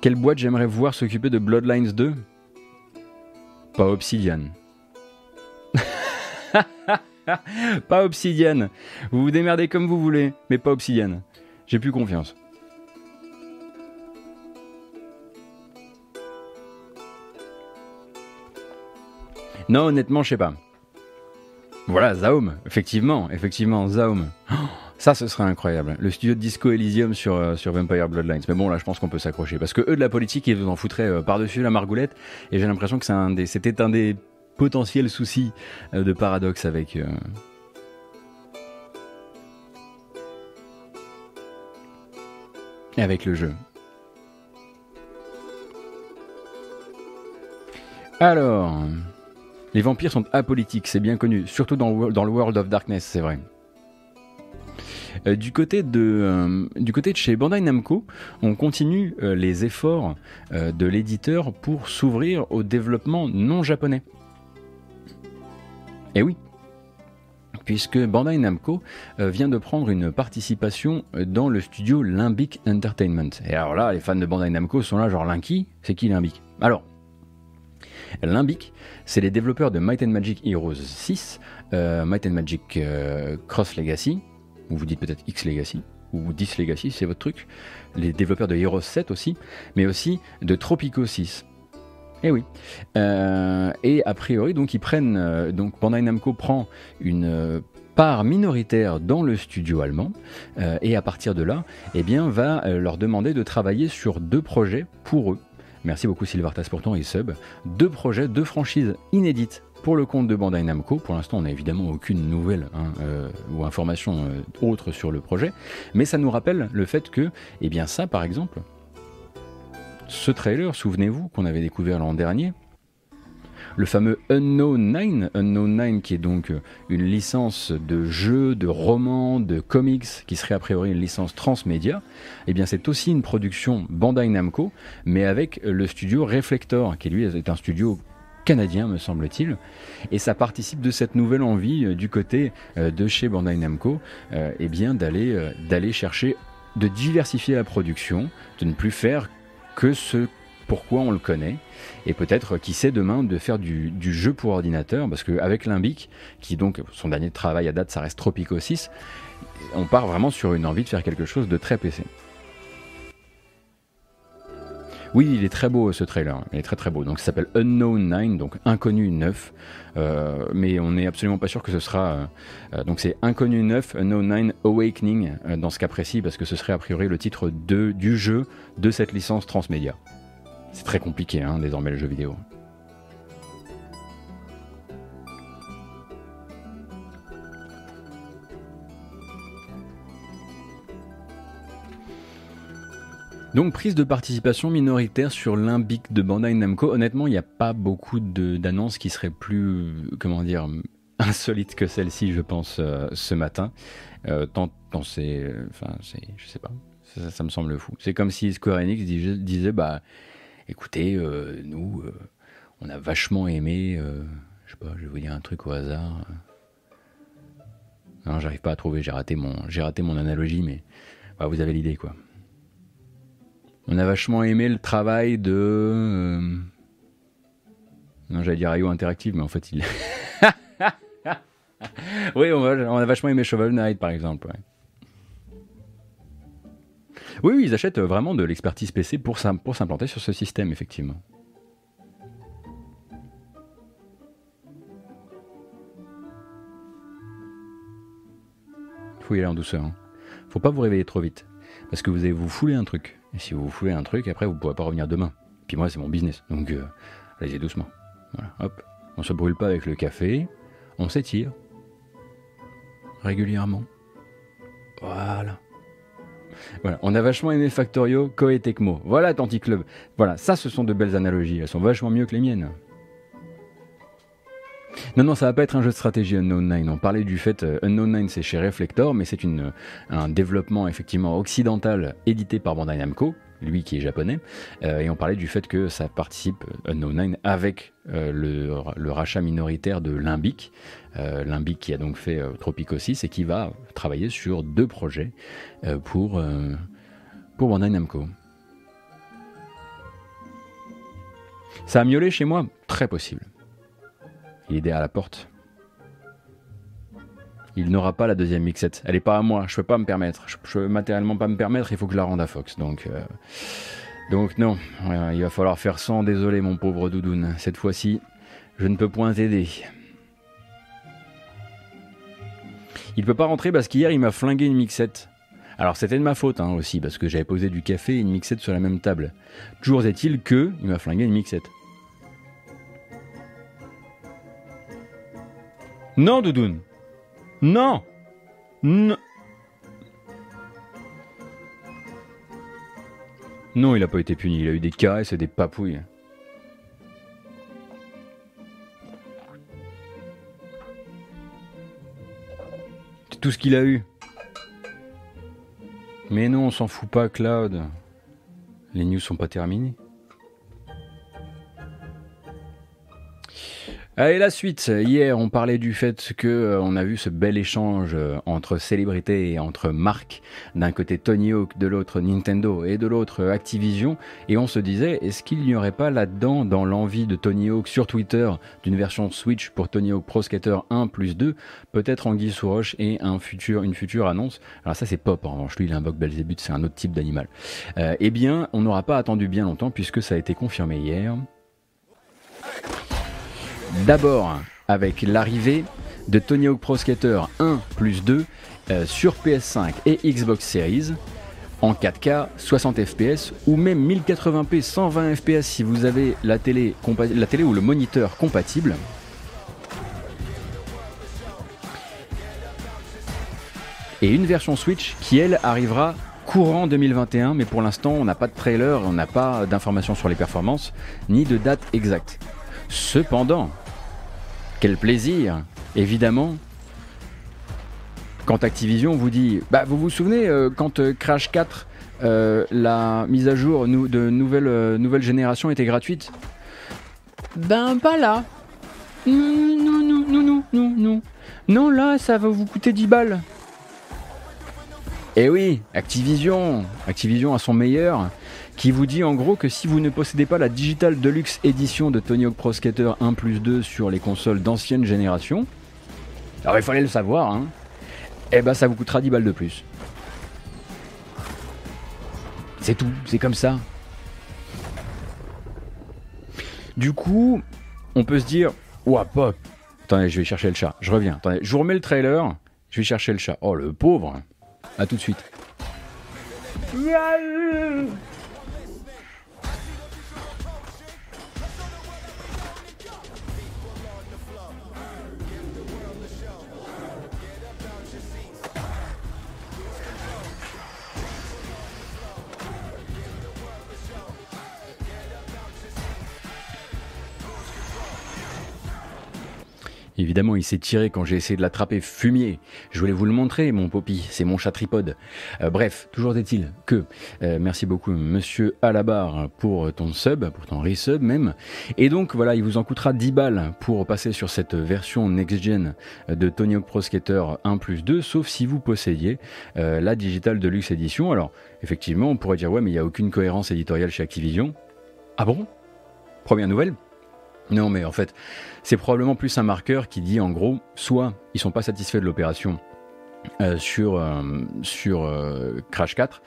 Quelle boîte j'aimerais voir s'occuper de Bloodlines 2 Pas Obsidian. pas Obsidian. Vous vous démerdez comme vous voulez, mais pas Obsidian. J'ai plus confiance. Non, honnêtement, je sais pas. Voilà, Zaum, effectivement, effectivement, Zaum. ça, ce serait incroyable. Le studio de Disco Elysium sur, euh, sur Vampire Bloodlines. Mais bon, là, je pense qu'on peut s'accrocher. Parce que eux, de la politique, ils vous en foutraient euh, par-dessus la margoulette. Et j'ai l'impression que c'était un, des potentiels soucis euh, de paradoxe avec. avec le jeu. Alors. Les vampires sont apolitiques, c'est bien connu, surtout dans, le World of Darkness, c'est vrai. Euh, du, côté de, euh, du côté de chez Bandai Namco, on continue euh, les efforts de l'éditeur pour s'ouvrir au développement non japonais. Et eh oui, puisque Bandai Namco vient de prendre une participation dans le studio Limbic Entertainment. Et alors là, les fans de Bandai Namco sont là, genre Linky, c'est qui Limbic? Alors, Limbic, c'est les développeurs de Might and Magic Heroes 6, euh, Might and Magic euh, Cross Legacy, ou vous dites peut-être X Legacy, ou 10 Legacy, c'est votre truc. Les développeurs de Heroes 7 aussi, mais aussi de Tropico 6. Eh oui. Euh, et a priori, donc ils prennent, donc Bandai Namco prend une part minoritaire dans le studio allemand et à partir de là, eh bien, va leur demander de travailler sur deux projets pour eux merci beaucoup Sylvartas pour ton sub, deux projets, deux franchises inédites pour le compte de Bandai Namco. Pour l'instant, on n'a évidemment aucune nouvelle hein, euh, ou information euh, autre sur le projet, mais ça nous rappelle le fait que, eh bien ça par exemple, ce trailer, souvenez-vous, qu'on avait découvert l'an dernier, le fameux Unknown 9, Unknown 9 qui est donc euh, une licence de jeu, de roman, de comics, qui serait a priori une licence transmédia, eh bien c'est aussi une production Bandai Namco, mais avec le studio Reflector, qui lui est un studio canadien, me semble-t-il. Et ça participe de cette nouvelle envie euh, du côté euh, de chez Bandai Namco, eh bien d'aller d'aller chercher de diversifier la production, de ne plus faire que ce pourquoi on le connaît, et peut-être, qui sait demain, de faire du, jeu pour ordinateur, parce qu'avec Limbic, qui donc, son dernier travail à date, ça reste Tropico 6, on part vraiment sur une envie de faire quelque chose de très PC. Oui, il est très beau ce trailer, il est très très beau. Donc ça s'appelle Unknown 9, donc Inconnu 9, euh, mais on n'est absolument pas sûr que ce sera. Euh, euh, donc c'est Inconnu 9, Unknown 9 Awakening dans ce cas précis, parce que ce serait a priori le titre de, du jeu de cette licence transmédia. C'est très compliqué hein, désormais le jeu vidéo. Donc prise de participation minoritaire sur Limbic de Bandai Namco. Honnêtement, il n'y a pas beaucoup d'annonces qui seraient plus, comment dire, insolites que celle-ci, je pense, euh, ce matin. Euh, tant, c'est, enfin, c'est, je sais pas, ça, me semble fou. C'est comme si Square Enix disait, bah, écoutez, euh, nous, on a vachement aimé, je sais pas, je vais vous dire un truc au hasard. Non, j'arrive pas à trouver, j'ai raté mon, j'ai raté mon analogie, mais bah, vous avez l'idée, quoi. On a vachement aimé le travail de. Euh, non, j'allais dire IO Interactive, mais en fait, il. oui, on, a vachement aimé Shovel Knight, par exemple. Oui, oui, ils achètent vraiment de l'expertise PC pour s'implanter sur ce système, effectivement. Faut y aller en douceur. Hein. Faut pas vous réveiller trop vite. Parce que vous allez vous fouler un truc. Et si vous foulez un truc, après, vous pourrez pas revenir demain. Puis moi, c'est mon business. Donc, euh, allez-y doucement. Voilà, hop. On se brûle pas avec le café. On s'étire. Régulièrement. Voilà. Voilà, on a vachement aimé Factorio, Koei Tecmo. Voilà, Tanti Club. Voilà, ça, ce sont de belles analogies. Elles sont vachement mieux que les miennes. Non, non, ça va pas être un jeu de stratégie Unknown 9. On parlait du fait, euh, Unknown 9 c'est chez Reflector, mais c'est un développement effectivement occidental édité par Bandai Namco, lui qui est japonais, euh, et on parlait du fait que ça participe, euh, Unknown 9, avec le, rachat minoritaire de Limbic, Limbic qui a donc fait Tropico 6 et qui va travailler sur deux projets pour, pour Bandai Namco. Ça a miaulé chez moi? Très possible. Il est derrière la porte. Il n'aura pas la deuxième mixette. Elle est pas à moi. Je peux pas me permettre. Je, peux matériellement pas me permettre. Il faut que je la rende à Fox. Donc, euh, donc non. il va falloir faire sans. Désolé, mon pauvre doudoune. Cette fois-ci, je ne peux point t'aider. Il peut pas rentrer parce qu'hier il m'a flingué une mixette. Alors c'était de ma faute hein, aussi parce que j'avais posé du café et une mixette sur la même table. Toujours est-il que il m'a flingué une mixette. Non, Doudoune. Non. Non. Non, il n'a pas été puni. Il a eu des caresses et des papouilles. C'est tout ce qu'il a eu. Mais non, on s'en fout pas, Cloud. Les news sont pas terminées. Allez, la suite. Hier, on parlait du fait que euh, on a vu ce bel échange euh, entre célébrités et entre marques. D'un côté Tony Hawk, de l'autre Nintendo et de l'autre Activision. Et on se disait, est-ce qu'il n'y aurait pas là-dedans, dans l'envie de Tony Hawk sur Twitter, d'une version Switch pour Tony Hawk Pro Skater 1 plus 2, peut-être Anguille sous roche et une future annonce? Alors ça, c'est Pop, en revanche. Lui, il invoque Belzébuth, c'est un autre type d'animal. Euh, eh bien, on n'aura pas attendu bien longtemps puisque ça a été confirmé hier. D'abord avec l'arrivée de Tony Hawk Pro Skater 1 plus 2 euh, sur PS5 et Xbox Series en 4K, 60 fps ou même 1080p 120 fps si vous avez la télé, la télé ou le moniteur compatible. Et une version Switch qui elle arrivera courant 2021, mais pour l'instant on n'a pas de trailer, on n'a pas d'informations sur les performances, ni de date exacte. Cependant, quel plaisir, évidemment, quand Activision vous dit, bah vous vous souvenez euh, quand euh, Crash 4, euh, la mise à jour de nouvelle, nouvelle génération était gratuite? Ben pas là. Non, non, non, non, non, non. Non, là, ça va vous coûter 10 balles. Eh oui, Activision, Activision à son meilleur, qui vous dit en gros que si vous ne possédez pas la Digital Deluxe Edition de Tony Hawk Pro Skater 1 plus 2 sur les consoles d'ancienne génération, alors il fallait le savoir, hein, eh ben ça vous coûtera 10 balles de plus. C'est tout, c'est comme ça. Du coup, on peut se dire, ouah, pop. Attendez, je vais chercher le chat. Je reviens. Attendez, je vous remets le trailer. Je vais chercher le chat. Oh, le pauvre. A tout de suite. Évidemment, il s'est tiré quand j'ai essayé de l'attraper fumier. Je voulais vous le montrer, mon poppy, c'est mon chat tripode. Euh, bref, toujours est-il que, euh, merci beaucoup monsieur Alabar pour ton sub, pour ton resub même. Et donc voilà, il vous en coûtera 10 balles pour passer sur cette version next-gen de Tony Hawk Pro Skater 1 plus 2, sauf si vous possédiez euh, la Digital Deluxe Edition. Alors, effectivement, on pourrait dire, ouais, mais il n'y a aucune cohérence éditoriale chez Activision. Ah bon? Première nouvelle non, mais en fait, c'est probablement plus un marqueur qui dit en gros, soit ils sont pas satisfaits de l'opération euh, sur, euh, euh, Crash 4,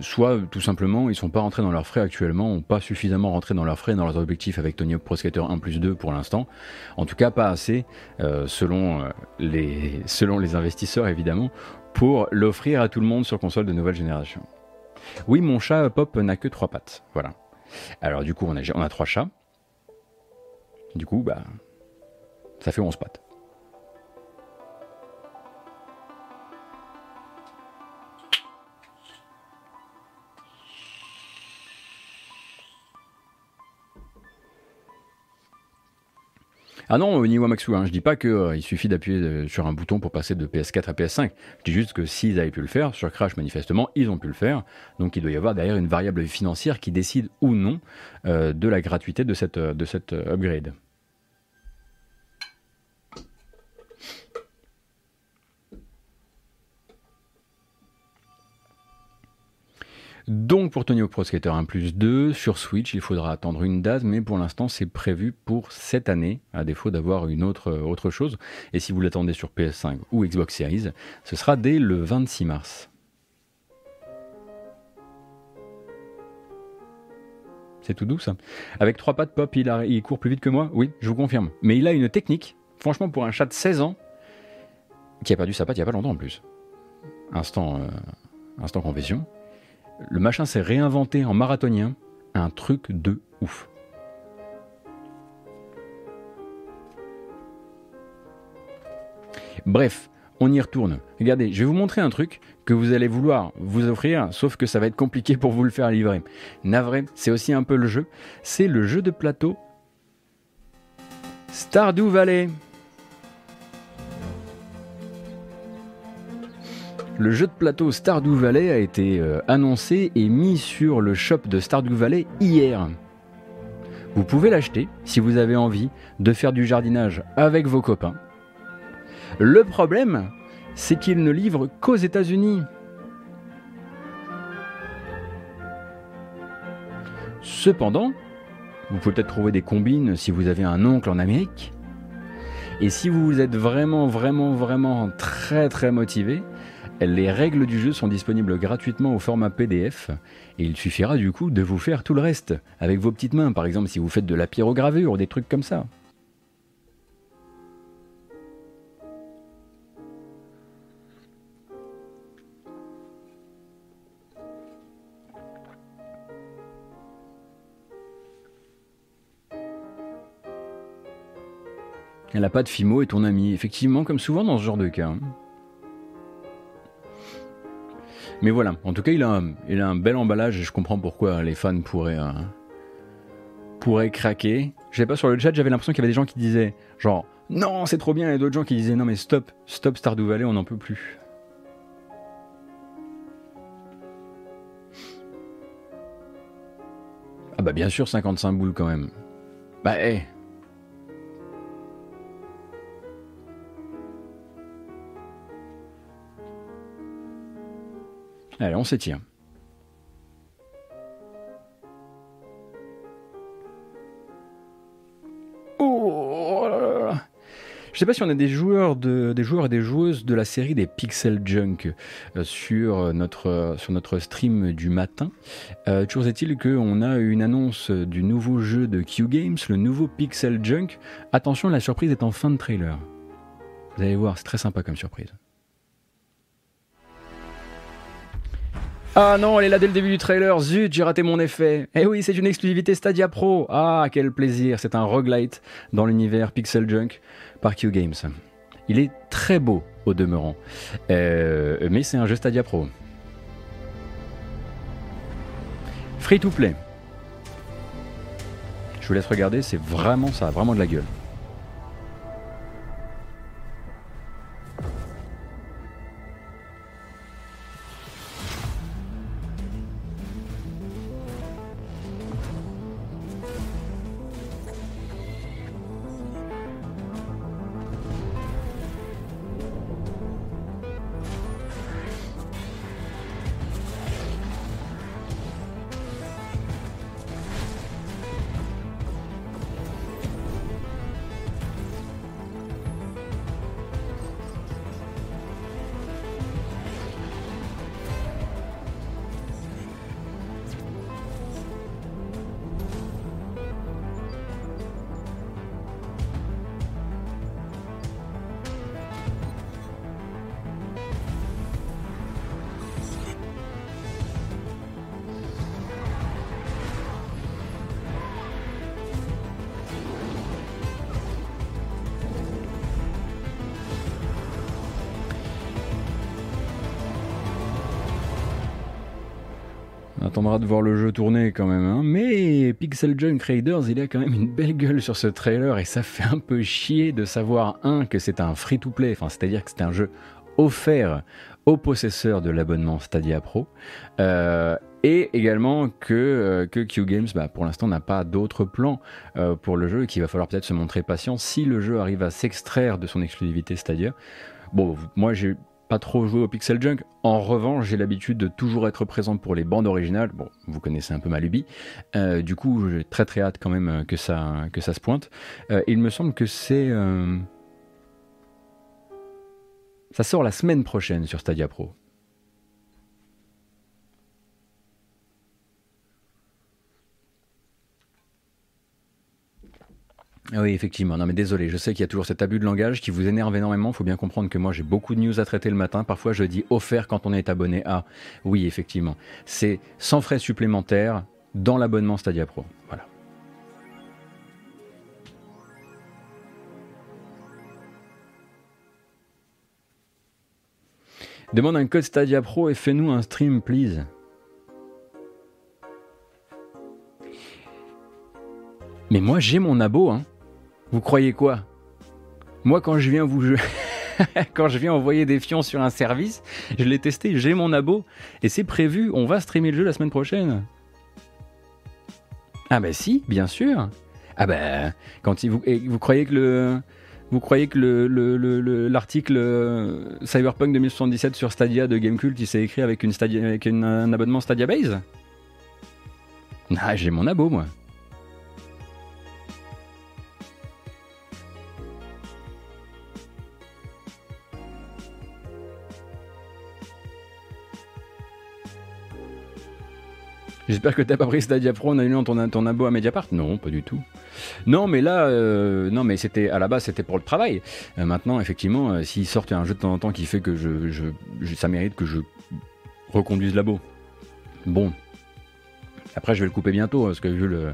soit tout simplement ils sont pas rentrés dans leurs frais actuellement, ont pas suffisamment rentré dans leurs frais, dans leurs objectifs avec Tony Hawk Pro Skater 1 plus 2 pour l'instant. En tout cas, pas assez selon, les, selon les investisseurs évidemment, pour l'offrir à tout le monde sur console de nouvelle génération. Oui, mon chat Pop n'a que trois pattes. Voilà. Alors du coup, on a, on a trois chats. Du coup, bah, ça fait 11 pattes. Ah non, niveau Maxou, hein, je dis pas qu'il euh, suffit d'appuyer euh, sur un bouton pour passer de PS4 à PS5. Je dis juste que s'ils avaient pu le faire, sur Crash manifestement, ils ont pu le faire. Donc il doit y avoir derrière une variable financière qui décide ou non euh, de la gratuité de cette, de cette upgrade. Donc pour Tony Hawk Pro Skater 1 plus 2, sur Switch, il faudra attendre une date, mais pour l'instant c'est prévu pour cette année, à défaut d'avoir une autre, autre chose. Et si vous l'attendez sur PS5 ou Xbox Series, ce sera dès le 26 mars. C'est tout doux ça. Avec trois pattes pop, il, il court plus vite que moi? Oui, je vous confirme. Mais il a une technique, franchement pour un chat de 16 ans, qui a perdu sa patte il n'y a pas longtemps en plus. Instant, euh, instant confession. Le machin s'est réinventé en marathonien, un truc de ouf. Bref, on y retourne. Regardez, je vais vous montrer un truc que vous allez vouloir vous offrir, sauf que ça va être compliqué pour vous le faire livrer. Navré, c'est aussi un peu le jeu. C'est le jeu de plateau Stardew Valley. Le jeu de plateau Stardew Valley a été euh, annoncé et mis sur le shop de Stardew Valley hier. Vous pouvez l'acheter si vous avez envie de faire du jardinage avec vos copains. Le problème, c'est qu'il ne livre qu'aux États-Unis. Cependant, vous pouvez peut-être trouver des combines si vous avez un oncle en Amérique. Et si vous êtes vraiment, vraiment, vraiment très, très motivé, les règles du jeu sont disponibles gratuitement au format PDF et il suffira du coup de vous faire tout le reste avec vos petites mains, par exemple si vous faites de la pyrogravure, des trucs comme ça. La pâte Fimo est ton ami, effectivement comme souvent dans ce genre de cas. Hein. Mais voilà, en tout cas, il a, un, il a un bel emballage et je comprends pourquoi les fans pourraient, euh, pourraient craquer. Je sais pas, sur le chat, j'avais l'impression qu'il y avait des gens qui disaient genre non, c'est trop bien, et d'autres gens qui disaient non, mais stop, stop Stardew Valley, on n'en peut plus. Ah bah bien sûr, 55 boules quand même. Bah eh, Allez, on s'étire. Oh Je sais pas si on a des joueurs, et des joueuses de la série des Pixel Junk euh, sur, notre, sur notre stream du matin. Euh, toujours est-il qu'on a une annonce du nouveau jeu de Q Games, le nouveau Pixel Junk. Attention, la surprise est en fin de trailer. Vous allez voir, c'est très sympa comme surprise. Ah non, elle est là dès le début du trailer. Zut, j'ai raté mon effet. Eh oui, c'est une exclusivité Stadia Pro. Ah, quel plaisir. C'est un roguelite dans l'univers Pixel Junk par Q Games. Il est très beau au demeurant. Euh, mais c'est un jeu Stadia Pro. Free to play. Je vous laisse regarder, c'est vraiment ça, vraiment de la gueule. Voir le jeu tourner quand même. Hein. Mais Pixel Junk Raiders, il a quand même une belle gueule sur ce trailer et ça fait un peu chier de savoir, un, que c'est un free-to-play, enfin, c'est-à-dire que c'est un jeu offert aux possesseurs de l'abonnement Stadia Pro. Euh, et également que, euh, que Q Games, bah, pour l'instant, n'a pas d'autres plans euh, pour le jeu et qu'il va falloir peut-être se montrer patient si le jeu arrive à s'extraire de son exclusivité Stadia. Bon, moi j'ai pas trop joué au Pixel Junk. En revanche, j'ai l'habitude de toujours être présent pour les bandes originales. Bon, vous connaissez un peu ma lubie. Euh, du coup, j'ai très très hâte quand même euh, que ça, que ça se pointe. Euh, il me semble que c'est... Ça sort la semaine prochaine sur Stadia Pro. Oui, effectivement. Non, mais désolé, je sais qu'il y a toujours cet abus de langage qui vous énerve énormément. Il faut bien comprendre que moi, j'ai beaucoup de news à traiter le matin. Parfois, je dis offert quand on est abonné à. Oui, effectivement. C'est sans frais supplémentaires dans l'abonnement Stadia Pro. Voilà. Demande un code Stadia Pro et fais-nous un stream, please. Mais moi, j'ai mon abo, hein. Vous croyez quoi? Moi, quand je viens vous quand je viens envoyer des fions sur un service, je l'ai testé, j'ai mon abo et c'est prévu. On va streamer le jeu la semaine prochaine. Ah bah si, bien sûr. Ah bah quand vous, croyez que le vous croyez que l'article le, euh, Cyberpunk 2077 sur Stadia de Gamecult, il s'est écrit avec, une Stadia, avec un abonnement Stadia Base? Ah, j'ai mon abo, moi. J'espère que t'as pas pris Stadia Pro en allument ton, abo à Mediapart. Non, pas du tout. Non, mais là, euh, non, mais c'était à la base c'était pour le travail. Euh, maintenant, effectivement, euh, s'ils un jeu de temps en temps qui fait que je, ça mérite que je reconduise l'abo. Bon. Après, je vais le couper bientôt parce que vu le,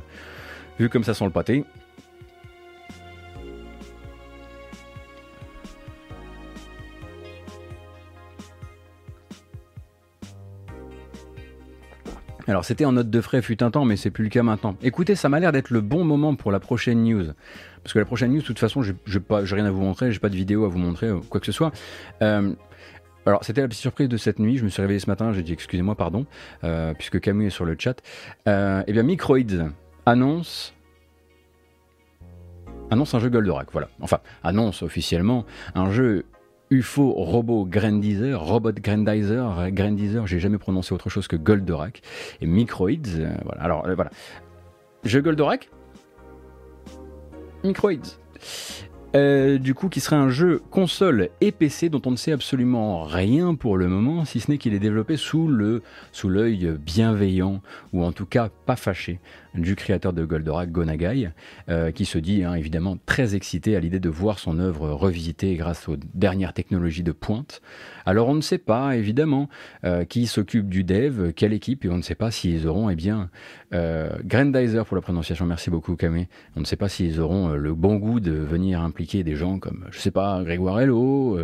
vu comme ça sent le pâté. Alors c'était en note de frais fut un temps, mais c'est plus le cas maintenant. Écoutez, ça m'a l'air d'être le bon moment pour la prochaine news. Parce que la prochaine news, de toute façon, j'ai rien à vous montrer, j'ai pas de vidéo à vous montrer, quoi que ce soit. Euh, alors, c'était la petite surprise de cette nuit. Je me suis réveillé ce matin, j'ai dit excusez-moi, pardon, euh, puisque Camus est sur le chat. Euh, eh bien, Microids annonce. Annonce un jeu Goldorak, voilà. Enfin, annonce officiellement un jeu UFO Robot Grandizer, Robot Grandizer, Grandizer, j'ai jamais prononcé autre chose que Goldorak. Et Microids, euh, voilà. Alors, voilà. Jeu Goldorak? Microids. Euh, du coup, qui serait un jeu console et PC dont on ne sait absolument rien pour le moment, si ce n'est qu'il est développé sous sous l'œil bienveillant ou en tout cas pas fâché du créateur de Goldorak, Gonagai, euh, qui se dit hein, évidemment très excité à l'idée de voir son œuvre revisitée grâce aux dernières technologies de pointe. Alors on ne sait pas évidemment euh, qui s'occupe du dev, quelle équipe, et on ne sait pas s'ils auront eh bien euh, Grandizer pour la prononciation, merci beaucoup Camé. On ne sait pas s'ils auront le bon goût de venir impliquer des gens comme je sais pas Grégoire Hello,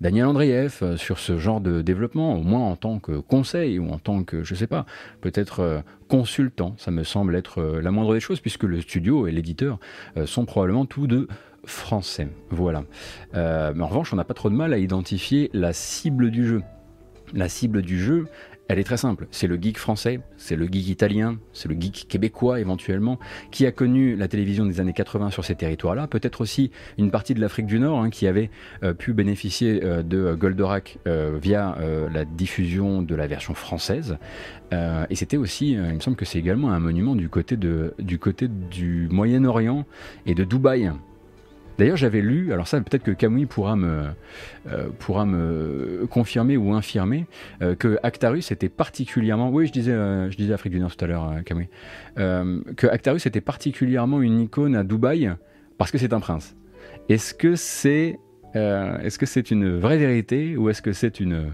Daniel Andrieff sur ce genre de développement, au moins en tant que conseil ou en tant que je sais pas, peut-être consultant. Ça me semble être euh, la moindre des choses puisque le studio et l'éditeur euh, sont probablement tous deux français. Voilà. Euh, mais en revanche, on n'a pas trop de mal à identifier la cible du jeu. La cible du jeu, elle est très simple. C'est le geek français, c'est le geek italien, c'est le geek québécois éventuellement, qui a connu la télévision des années 80 sur ces territoires-là. Peut-être aussi une partie de l'Afrique du Nord hein, qui avait euh, pu bénéficier euh, de Goldorak euh, via la diffusion de la version française. et c'était aussi, il me semble que c'est également un monument du, côté du Moyen-Orient et de Dubaï. D'ailleurs, j'avais lu, alors ça, peut-être que Camouille pourra me, euh, pourra me confirmer ou infirmer, euh, que Actarus était particulièrement. Oui, je disais, euh, je disais Afrique du Nord tout à l'heure, Camouille. que Actarus était particulièrement une icône à Dubaï parce que c'est un prince. Est-ce que c'est est-ce que c'est une vraie vérité ou est-ce que c'est une,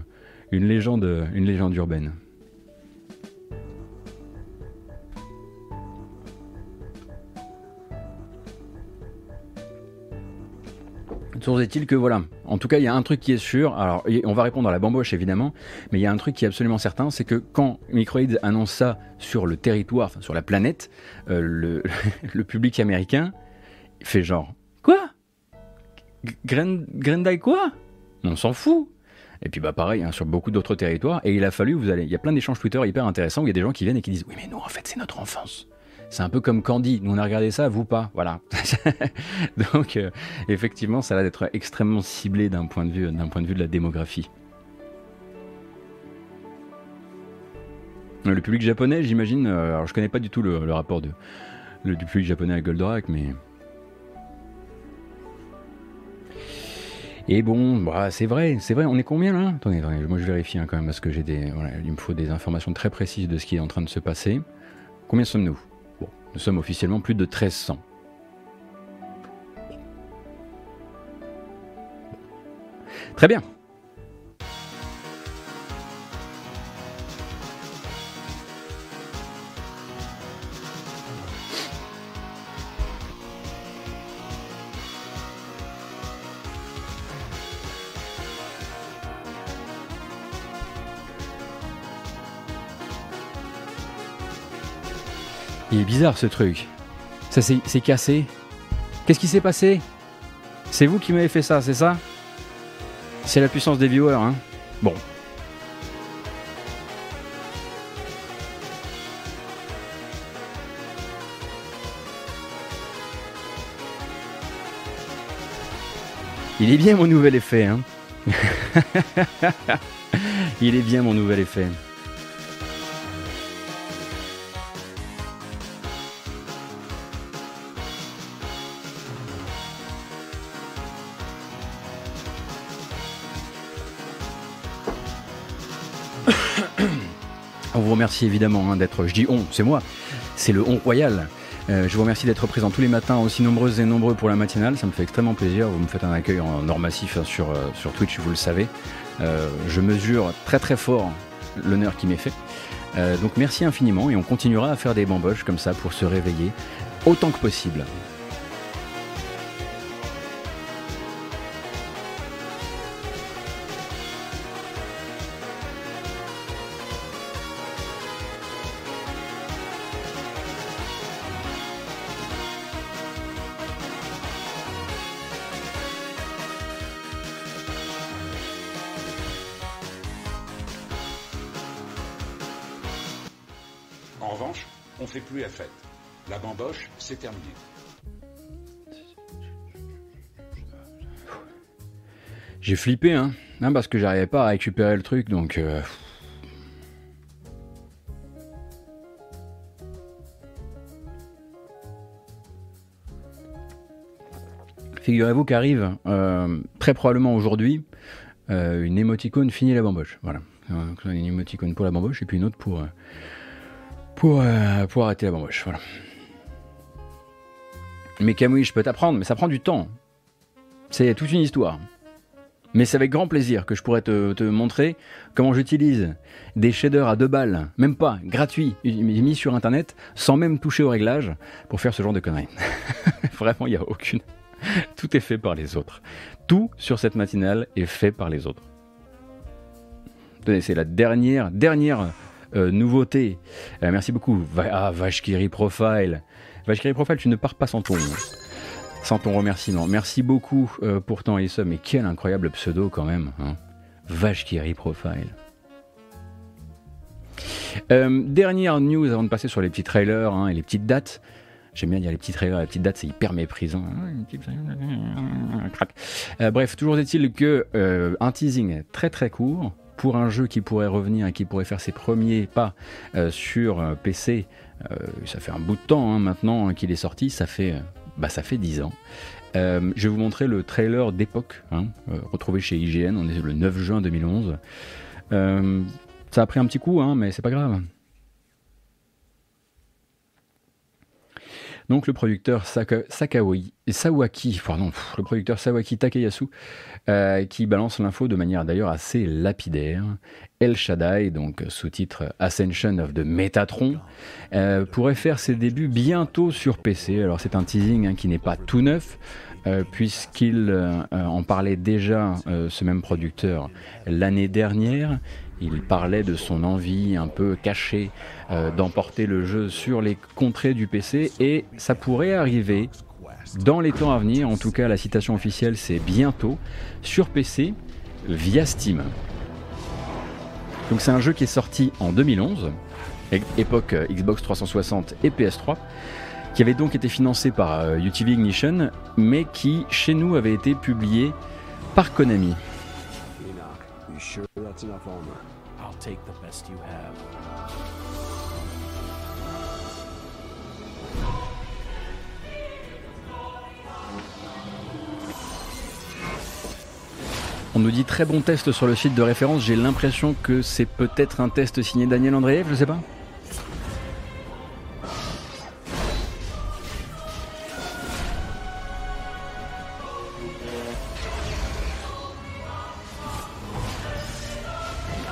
une, légende, une légende urbaine? Toujours est-il que voilà, en tout cas, il y a un truc qui est sûr. Alors, on va répondre à la bamboche évidemment, mais il y a un truc qui est absolument certain, c'est que quand Microids annonce ça sur le territoire, sur la planète, euh, le, public américain fait genre quoi? Grendai quoi? On s'en fout. Et puis bah pareil hein, sur beaucoup d'autres territoires. Et il a fallu, vous allez, il y a plein d'échanges Twitter hyper intéressants où il y a des gens qui viennent et qui disent oui mais nous en fait c'est notre enfance. C'est un peu comme Candy. Nous, on a regardé ça, vous pas. Voilà. Donc, euh, effectivement, ça a l'air d'être extrêmement ciblé d'un point, de vue, point de vue de la démographie. Le public japonais, j'imagine. Euh, alors, je connais pas du tout le, rapport de, le, du public japonais à Goldorak, mais. Et bon, bah, c'est vrai, c'est vrai, on est combien là? Attendez, moi je vérifie hein, quand même parce que j'ai des, il me faut des informations très précises de ce qui est en train de se passer. Combien sommes-nous? Nous sommes officiellement plus de 1300. Très bien. Il est bizarre ce truc. Ça s'est cassé. Qu'est-ce qui s'est passé? C'est vous qui m'avez fait ça, c'est ça? C'est la puissance des viewers, hein Bon. Il est bien mon nouvel effet, hein Il est bien mon nouvel effet. Vous remercie évidemment hein, d'être, je dis on, c'est moi, c'est le on royal. Euh, je vous remercie d'être présent tous les matins, aussi nombreuses et nombreux pour la matinale. Ça me fait extrêmement plaisir. Vous me faites un accueil en or massif hein, sur, euh, sur Twitch, vous le savez. Euh, je mesure très très fort l'honneur qui m'est fait. donc merci infiniment et on continuera à faire des bamboches comme ça pour se réveiller autant que possible. C'est terminé. J'ai flippé, hein, parce que j'arrivais pas à récupérer le truc, donc. Euh, Figurez-vous qu'arrive euh, très probablement aujourd'hui euh, une émoticône finie la bamboche. Voilà. une émoticône pour la bamboche et puis une autre pour, pour, pour arrêter la bamboche. Voilà. Mais Camouille, je peux t'apprendre, mais ça prend du temps. C'est toute une histoire. Mais c'est avec grand plaisir que je pourrais te, montrer comment j'utilise des shaders à deux balles, même pas, gratuits, mis sur internet, sans même toucher au réglage, pour faire ce genre de conneries. Vraiment, il n'y a aucune, Tout est fait par les autres. Tout sur cette matinale est fait par les autres. C'est la dernière, dernière euh, nouveauté. Euh, merci beaucoup. ah, Vashkiri Profile. Vashkiri Profile, tu ne pars pas sans ton, sans ton remerciement. Merci beaucoup euh, pour ton ça. Mais quel incroyable pseudo quand même. Hein. Profile. dernière news avant de passer sur les petits trailers hein, et les petites dates. J'aime bien dire les petits trailers, les petites dates, c'est hyper méprisant. Euh, bref, toujours est-il que euh, un teasing très très court pour un jeu qui pourrait revenir et qui pourrait faire ses premiers pas euh, sur PC. Ça fait un bout de temps hein, maintenant hein, qu'il est sorti, ça fait, bah, ça fait 10 ans. je vais vous montrer le trailer d'époque, hein, retrouvé chez IGN, on est le 9 juin 2011. ça a pris un petit coup, mais c'est pas grave. Donc le producteur Sawaki, pardon, le producteur Sawaki Takayasu, euh, qui balance l'info de manière d'ailleurs assez lapidaire. El Shaddai, donc sous-titre Ascension of the Metatron, euh, pourrait faire ses débuts bientôt sur PC. Alors c'est un teasing hein, qui n'est pas tout neuf. Euh, puisqu'il en parlait déjà, ce même producteur, l'année dernière. Il parlait de son envie un peu cachée euh, d'emporter le jeu sur les contrées du PC et ça pourrait arriver dans les temps à venir, en tout cas la citation officielle c'est bientôt, sur PC via Steam. Donc c'est un jeu qui est sorti en 2011, époque euh, Xbox 360 et PS3, qui avait donc été financé par euh, UTV Ignition, mais qui chez nous avait été publié par Konami. On nous dit très bon test sur le site de référence. J'ai l'impression que c'est peut-être un test signé Daniel Andreev, je sais pas.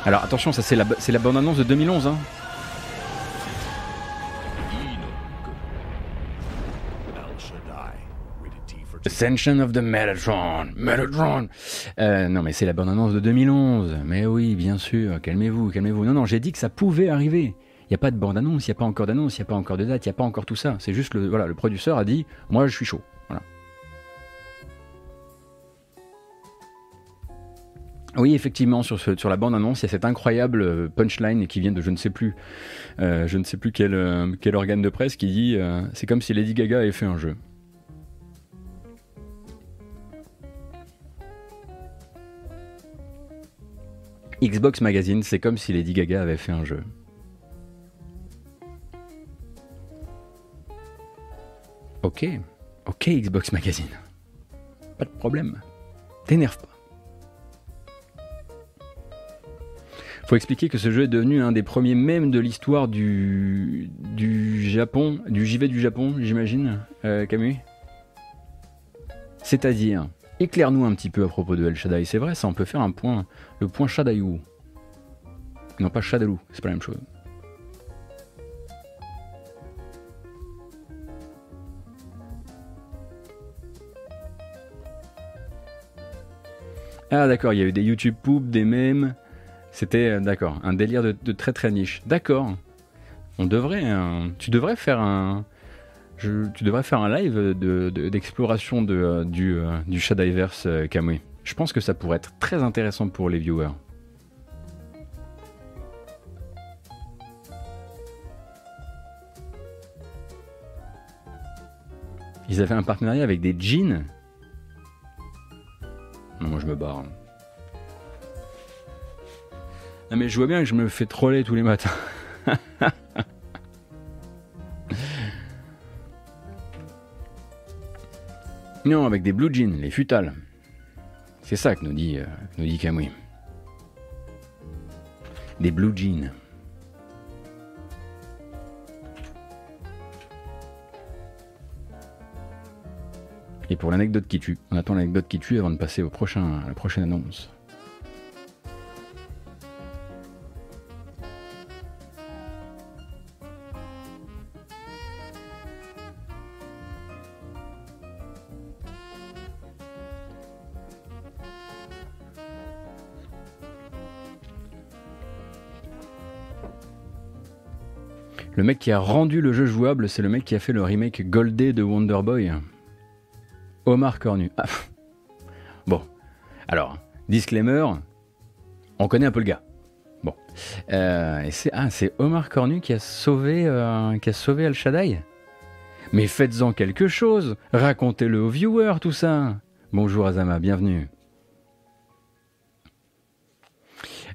Alors attention, ça c'est la, c'est la bonne annonce de 2011. Hein. Ascension of the Metatron. Metatron. Euh, non, mais c'est la bonne annonce de 2011. Mais oui, bien sûr. Calmez-vous, calmez-vous. Non, non, j'ai dit que ça pouvait arriver. Il n'y a pas de bande annonce, il n'y a pas encore d'annonce, il n'y a pas encore de date, il n'y a pas encore tout ça. C'est juste le, voilà, le producteur a dit, moi je suis chaud. Oui, effectivement, sur, sur la bande-annonce, il y a cette incroyable euh, punchline qui vient de je ne sais plus, euh, je ne sais plus quel, euh, quel, organe de presse qui dit c'est comme si Lady Gaga avait fait un jeu. Xbox Magazine, c'est comme si Lady Gaga avait fait un jeu. Ok, ok Xbox Magazine. Pas de problème. T'énerve pas. Faut expliquer que ce jeu est devenu un des premiers même de l'histoire du, du Japon, du JV du Japon, j'imagine, euh, Camus C'est-à-dire, éclaire-nous un petit peu à propos de El Shaddai. C'est vrai, ça, on peut faire un point, le point Shadaiu. Non, pas Shadaloo, c'est pas la même chose. Ah d'accord, il y a eu des YouTube poop, des mèmes, c'était, euh, d'accord, un délire de, très très niche. D'accord. On devrait. Euh, tu devrais faire un. Tu devrais faire un live d'exploration euh, du, du Shadiverse Kamui. Je pense que ça pourrait être très intéressant pour les viewers. Ils avaient un partenariat avec des jeans? Non, moi je me barre. Non mais je vois bien que je me fais troller tous les matins. non, avec des blue jeans, les futales. C'est ça que nous dit, euh, nous dit Camouille. Des blue jeans. Et pour l'anecdote qui tue, on attend l'anecdote qui tue avant de passer au prochain, à la prochaine annonce. Le mec qui a rendu le jeu jouable, c'est le mec qui a fait le remake Goldé de Wonder Boy. Omar Cornu. Ah. Bon. Alors, disclaimer, on connaît un peu le gars. Bon. Euh, c'est ah, Omar Cornu qui a sauvé, euh, qui a sauvé Al Shaddai Mais faites-en quelque chose Racontez-le aux viewers, tout ça Bonjour Azama, bienvenue.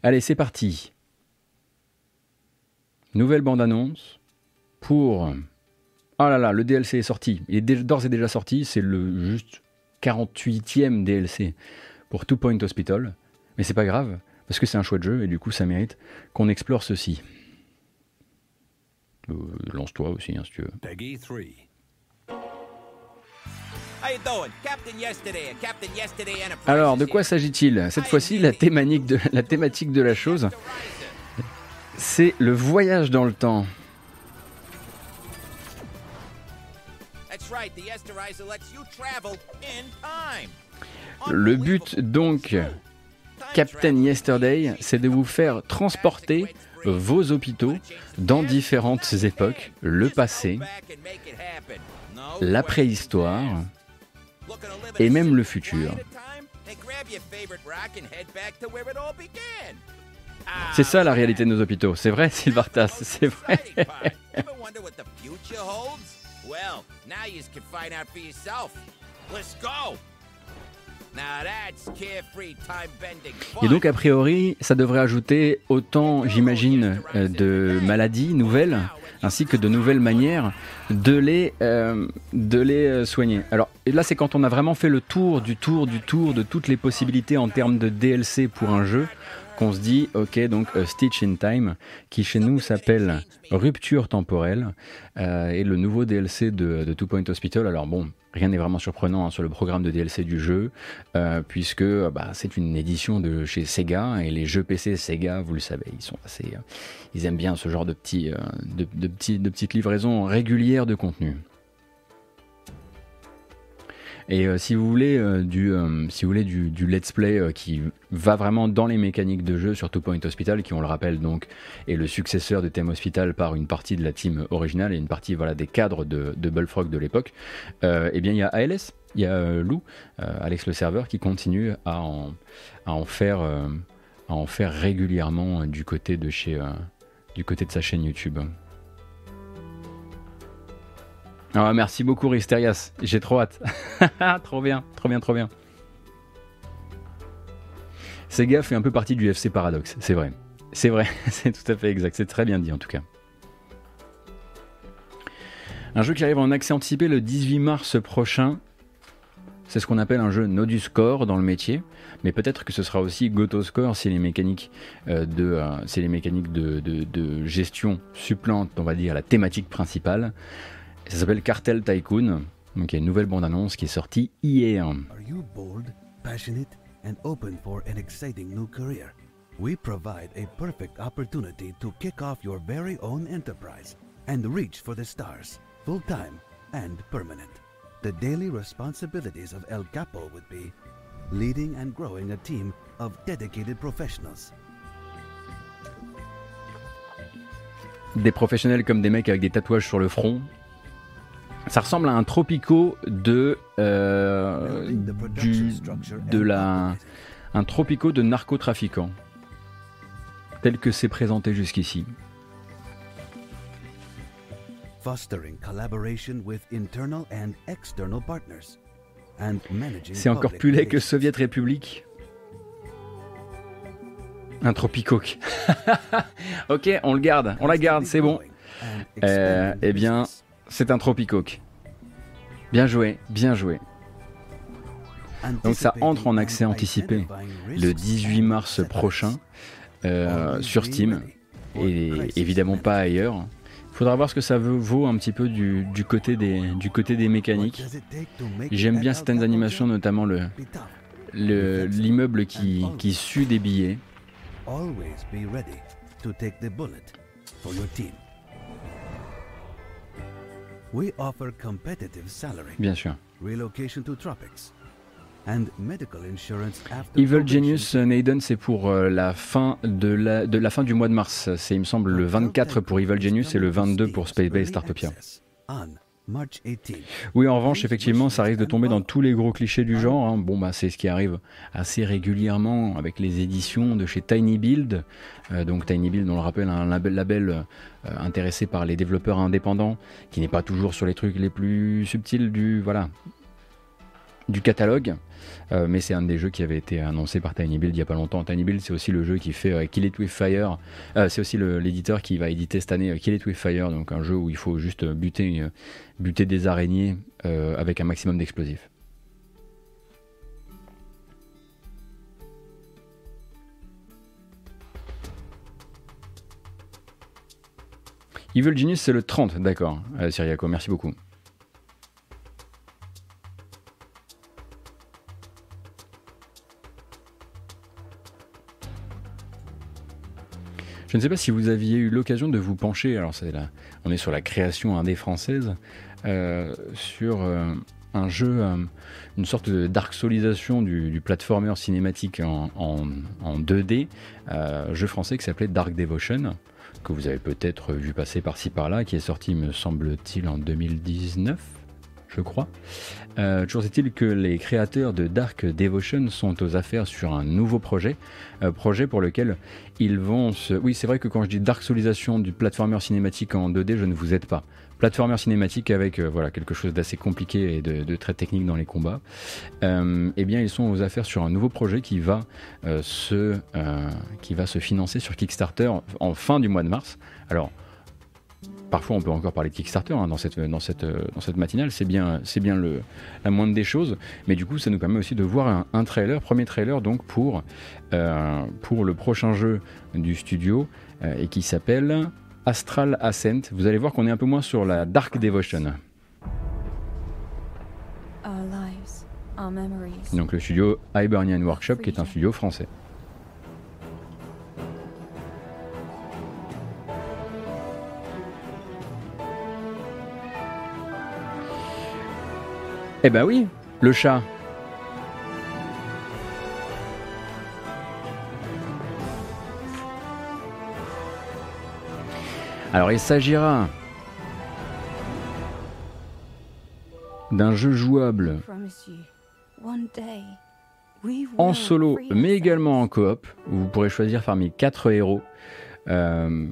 Allez, c'est parti. Nouvelle bande-annonce pour ah là là, le DLC est sorti. Il est d'ores et déjà sorti. C'est le juste 48e DLC pour Two Point Hospital. Mais c'est pas grave, parce que c'est un chouette jeu et du coup ça mérite qu'on explore ceci. Euh, lance-toi aussi, hein, si tu veux. Alors, de quoi s'agit-il? Cette fois-ci, la, thématique de la chose, c'est le voyage dans le temps. Le but donc, Captain Yesterday, c'est de vous faire transporter vos hôpitaux dans différentes époques, le passé, la préhistoire et même le futur. C'est ça la réalité de nos hôpitaux, c'est vrai Sylvartas, c'est vrai. Et donc, a priori, ça devrait ajouter autant, j'imagine, euh, de maladies nouvelles, ainsi que de nouvelles manières de les, euh, de les euh, soigner. Alors, là, c'est quand on a vraiment fait le tour du tour du tour de toutes les possibilités en termes de DLC pour un jeu qu'on se dit, ok, donc Stitch in Time, qui chez nous s'appelle Rupture temporelle, euh, et le nouveau DLC de, Two Point Hospital. Alors bon, rien n'est vraiment surprenant hein, sur le programme de DLC du jeu, euh, puisque bah, c'est une édition de chez Sega, et les jeux PC Sega, vous le savez, ils sont assez, euh, ils aiment bien ce genre de de petites livraisons régulières de contenu. Et euh, si vous voulez euh, du, euh, si vous voulez du, let's play qui va vraiment dans les mécaniques de jeu sur Two Point Hospital, qui on le rappelle donc est le successeur de Theme Hospital par une partie de la team originale et une partie voilà des cadres de, Bullfrog de l'époque, eh bien il y a ALS, il y a Lou, Alex le serveur, qui continue à en, à en faire à en faire régulièrement du côté de chez du côté de sa chaîne YouTube. Ah, merci beaucoup Risterias, j'ai trop hâte. trop bien, trop bien, trop bien. Sega fait un peu partie du FC Paradox, c'est vrai. C'est vrai, c'est tout à fait exact, c'est très bien dit en tout cas. Un jeu qui arrive en accès anticipé le 18 mars prochain. C'est ce qu'on appelle un jeu Score dans le métier, mais peut-être que ce sera aussi Goto Score si les mécaniques, de, les mécaniques de, de, gestion supplantent, on va dire, la thématique principale ça s'appelle Cartel Tycoon. Donc il y a une nouvelle bande-annonce qui est sortie hier. Are you bold, passionate and open for an exciting new career? We provide a perfect opportunity to kick off your very own enterprise and reach for the stars, full-time and permanent. The daily responsibilities of El Capo would be leading and growing a team of dedicated professionals. Des professionnels comme des mecs avec des tatouages sur le front, ça ressemble à un tropico de euh, du, de la un tropico de narcotrafiquant tel que c'est présenté jusqu'ici. C'est encore plus laid que Soviet République. Un tropicoque. ok, on le garde, on la garde, c'est bon. Euh, eh bien, c'est un tropicoque. Bien joué, bien joué. Donc ça entre en accès anticipé le 18 mars prochain euh, sur Steam et évidemment pas ailleurs. Il faudra voir ce que ça vaut un petit peu du, côté, des, du côté des mécaniques. J'aime bien certaines animations, notamment le l'immeuble qui, qui sue des billets. Bien sûr. Evil Genius Naden, c'est pour euh, la fin de la, de la fin du mois de mars. C'est, il me semble, le 24 pour Evil Genius et le 22 pour Space Base Startopia. Oui, en revanche, effectivement, ça risque de tomber dans tous les gros clichés du genre. Hein. Bon, bah, c'est ce qui arrive assez régulièrement avec les éditions de chez Tiny Build. Euh, donc, Tiny Build, on le rappelle, un label, euh, intéressé par les développeurs indépendants, qui n'est pas toujours sur les trucs les plus subtils du, voilà, du catalogue. Euh, mais c'est un des jeux qui avait été annoncé par Tiny Build il n'y a pas longtemps. Tiny Build, c'est aussi le jeu qui fait euh, Kill It With Fire. Euh, c'est aussi l'éditeur qui va éditer cette année Kill It With Fire, donc un jeu où il faut juste buter, buter des araignées avec un maximum d'explosifs. Evil Genius, c'est le 30, d'accord, Syriaco, merci beaucoup. Je ne sais pas si vous aviez eu l'occasion de vous pencher, alors on est sur la création indé française, euh, sur euh, un jeu, euh, une sorte de dark solisation du, du platformer cinématique en, en 2D, jeu français qui s'appelait Dark Devotion, que vous avez peut-être vu passer par-ci par-là, qui est sorti, me semble-t-il, en 2019 je crois. Euh, toujours est-il que les créateurs de Dark Devotion sont aux affaires sur un nouveau projet, euh, projet pour lequel ils vont se... Oui, c'est vrai que quand je dis Dark Solisation du platformer cinématique en 2D, je ne vous aide pas. Platformer cinématique avec euh, voilà quelque chose d'assez compliqué et de, très technique dans les combats. eh bien, ils sont aux affaires sur un nouveau projet qui va se qui va se financer sur Kickstarter en fin du mois de mars. Alors parfois on peut encore parler de Kickstarter hein, dans, cette, dans, cette, dans cette matinale, c'est bien, c'est bien le, la moindre des choses, mais du coup ça nous permet aussi de voir un, trailer, premier trailer donc pour, euh, pour le prochain jeu du studio euh, et qui s'appelle Astral Ascent. Vous allez voir qu'on est un peu moins sur la Dark Devotion. Donc le studio Hibernian Workshop qui est un studio français. Eh ben oui, le chat. Alors il s'agira d'un jeu jouable en solo, mais également en coop, où vous pourrez choisir parmi quatre héros. Euh,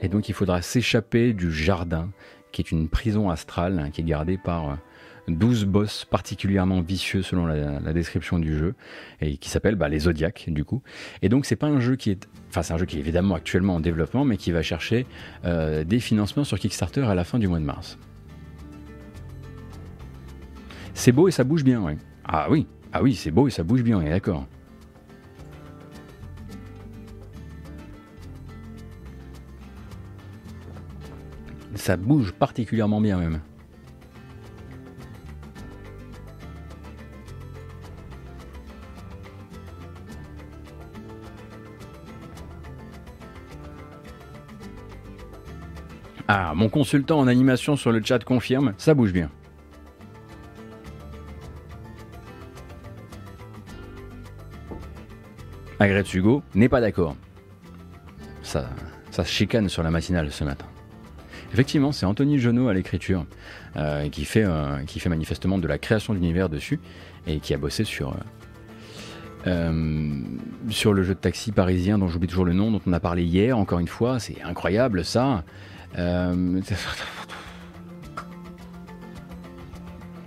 et donc il faudra s'échapper du jardin, qui est une prison astrale, hein, qui est gardée par euh, 12 boss particulièrement vicieux selon la, description du jeu, et qui s'appelle bah, les Zodiacs du coup. Et donc c'est pas un jeu qui est, enfin c'est un jeu qui est évidemment actuellement en développement, mais qui va chercher euh, des financements sur Kickstarter à la fin du mois de mars. C'est beau et ça bouge bien, oui. Ah oui, ah oui, c'est beau et ça bouge bien, on d'accord. Ça bouge particulièrement bien même. Ah, mon consultant en animation sur le chat confirme, ça bouge bien. Agrette Hugo n'est pas d'accord. Ça, ça chicane sur la matinale ce matin. Effectivement, c'est Anthony Genot à l'écriture euh, qui, fait, euh, qui fait manifestement de la création d'univers dessus et qui a bossé euh, sur le jeu de taxi parisien dont j'oublie toujours le nom, dont on a parlé hier, encore une fois. C'est incroyable ça. Euh...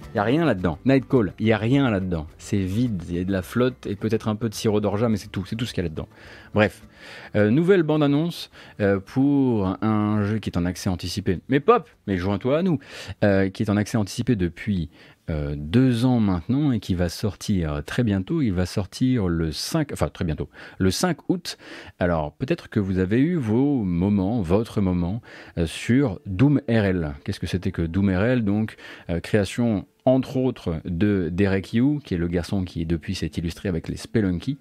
Il n'y a rien là-dedans. Nightcall, il n'y a rien là-dedans. C'est vide, il y a de la flotte et peut-être un peu de sirop d'orgeat, mais c'est tout, c'est tout ce qu'il y a là-dedans. Bref, euh, nouvelle bande-annonce euh, pour un jeu qui est en accès anticipé, mais pop, mais joins-toi à nous, euh, qui est en accès anticipé depuis euh, deux ans maintenant et qui va sortir très bientôt. Il va sortir le 5, enfin très bientôt, le 5 août. Alors peut-être que vous avez eu vos moments, votre moment euh, sur Doom RL. Qu'est-ce que c'était que Doom RL Donc euh, création entre autres de Derek Yu, qui est le garçon qui depuis s'est illustré avec les Spelunky,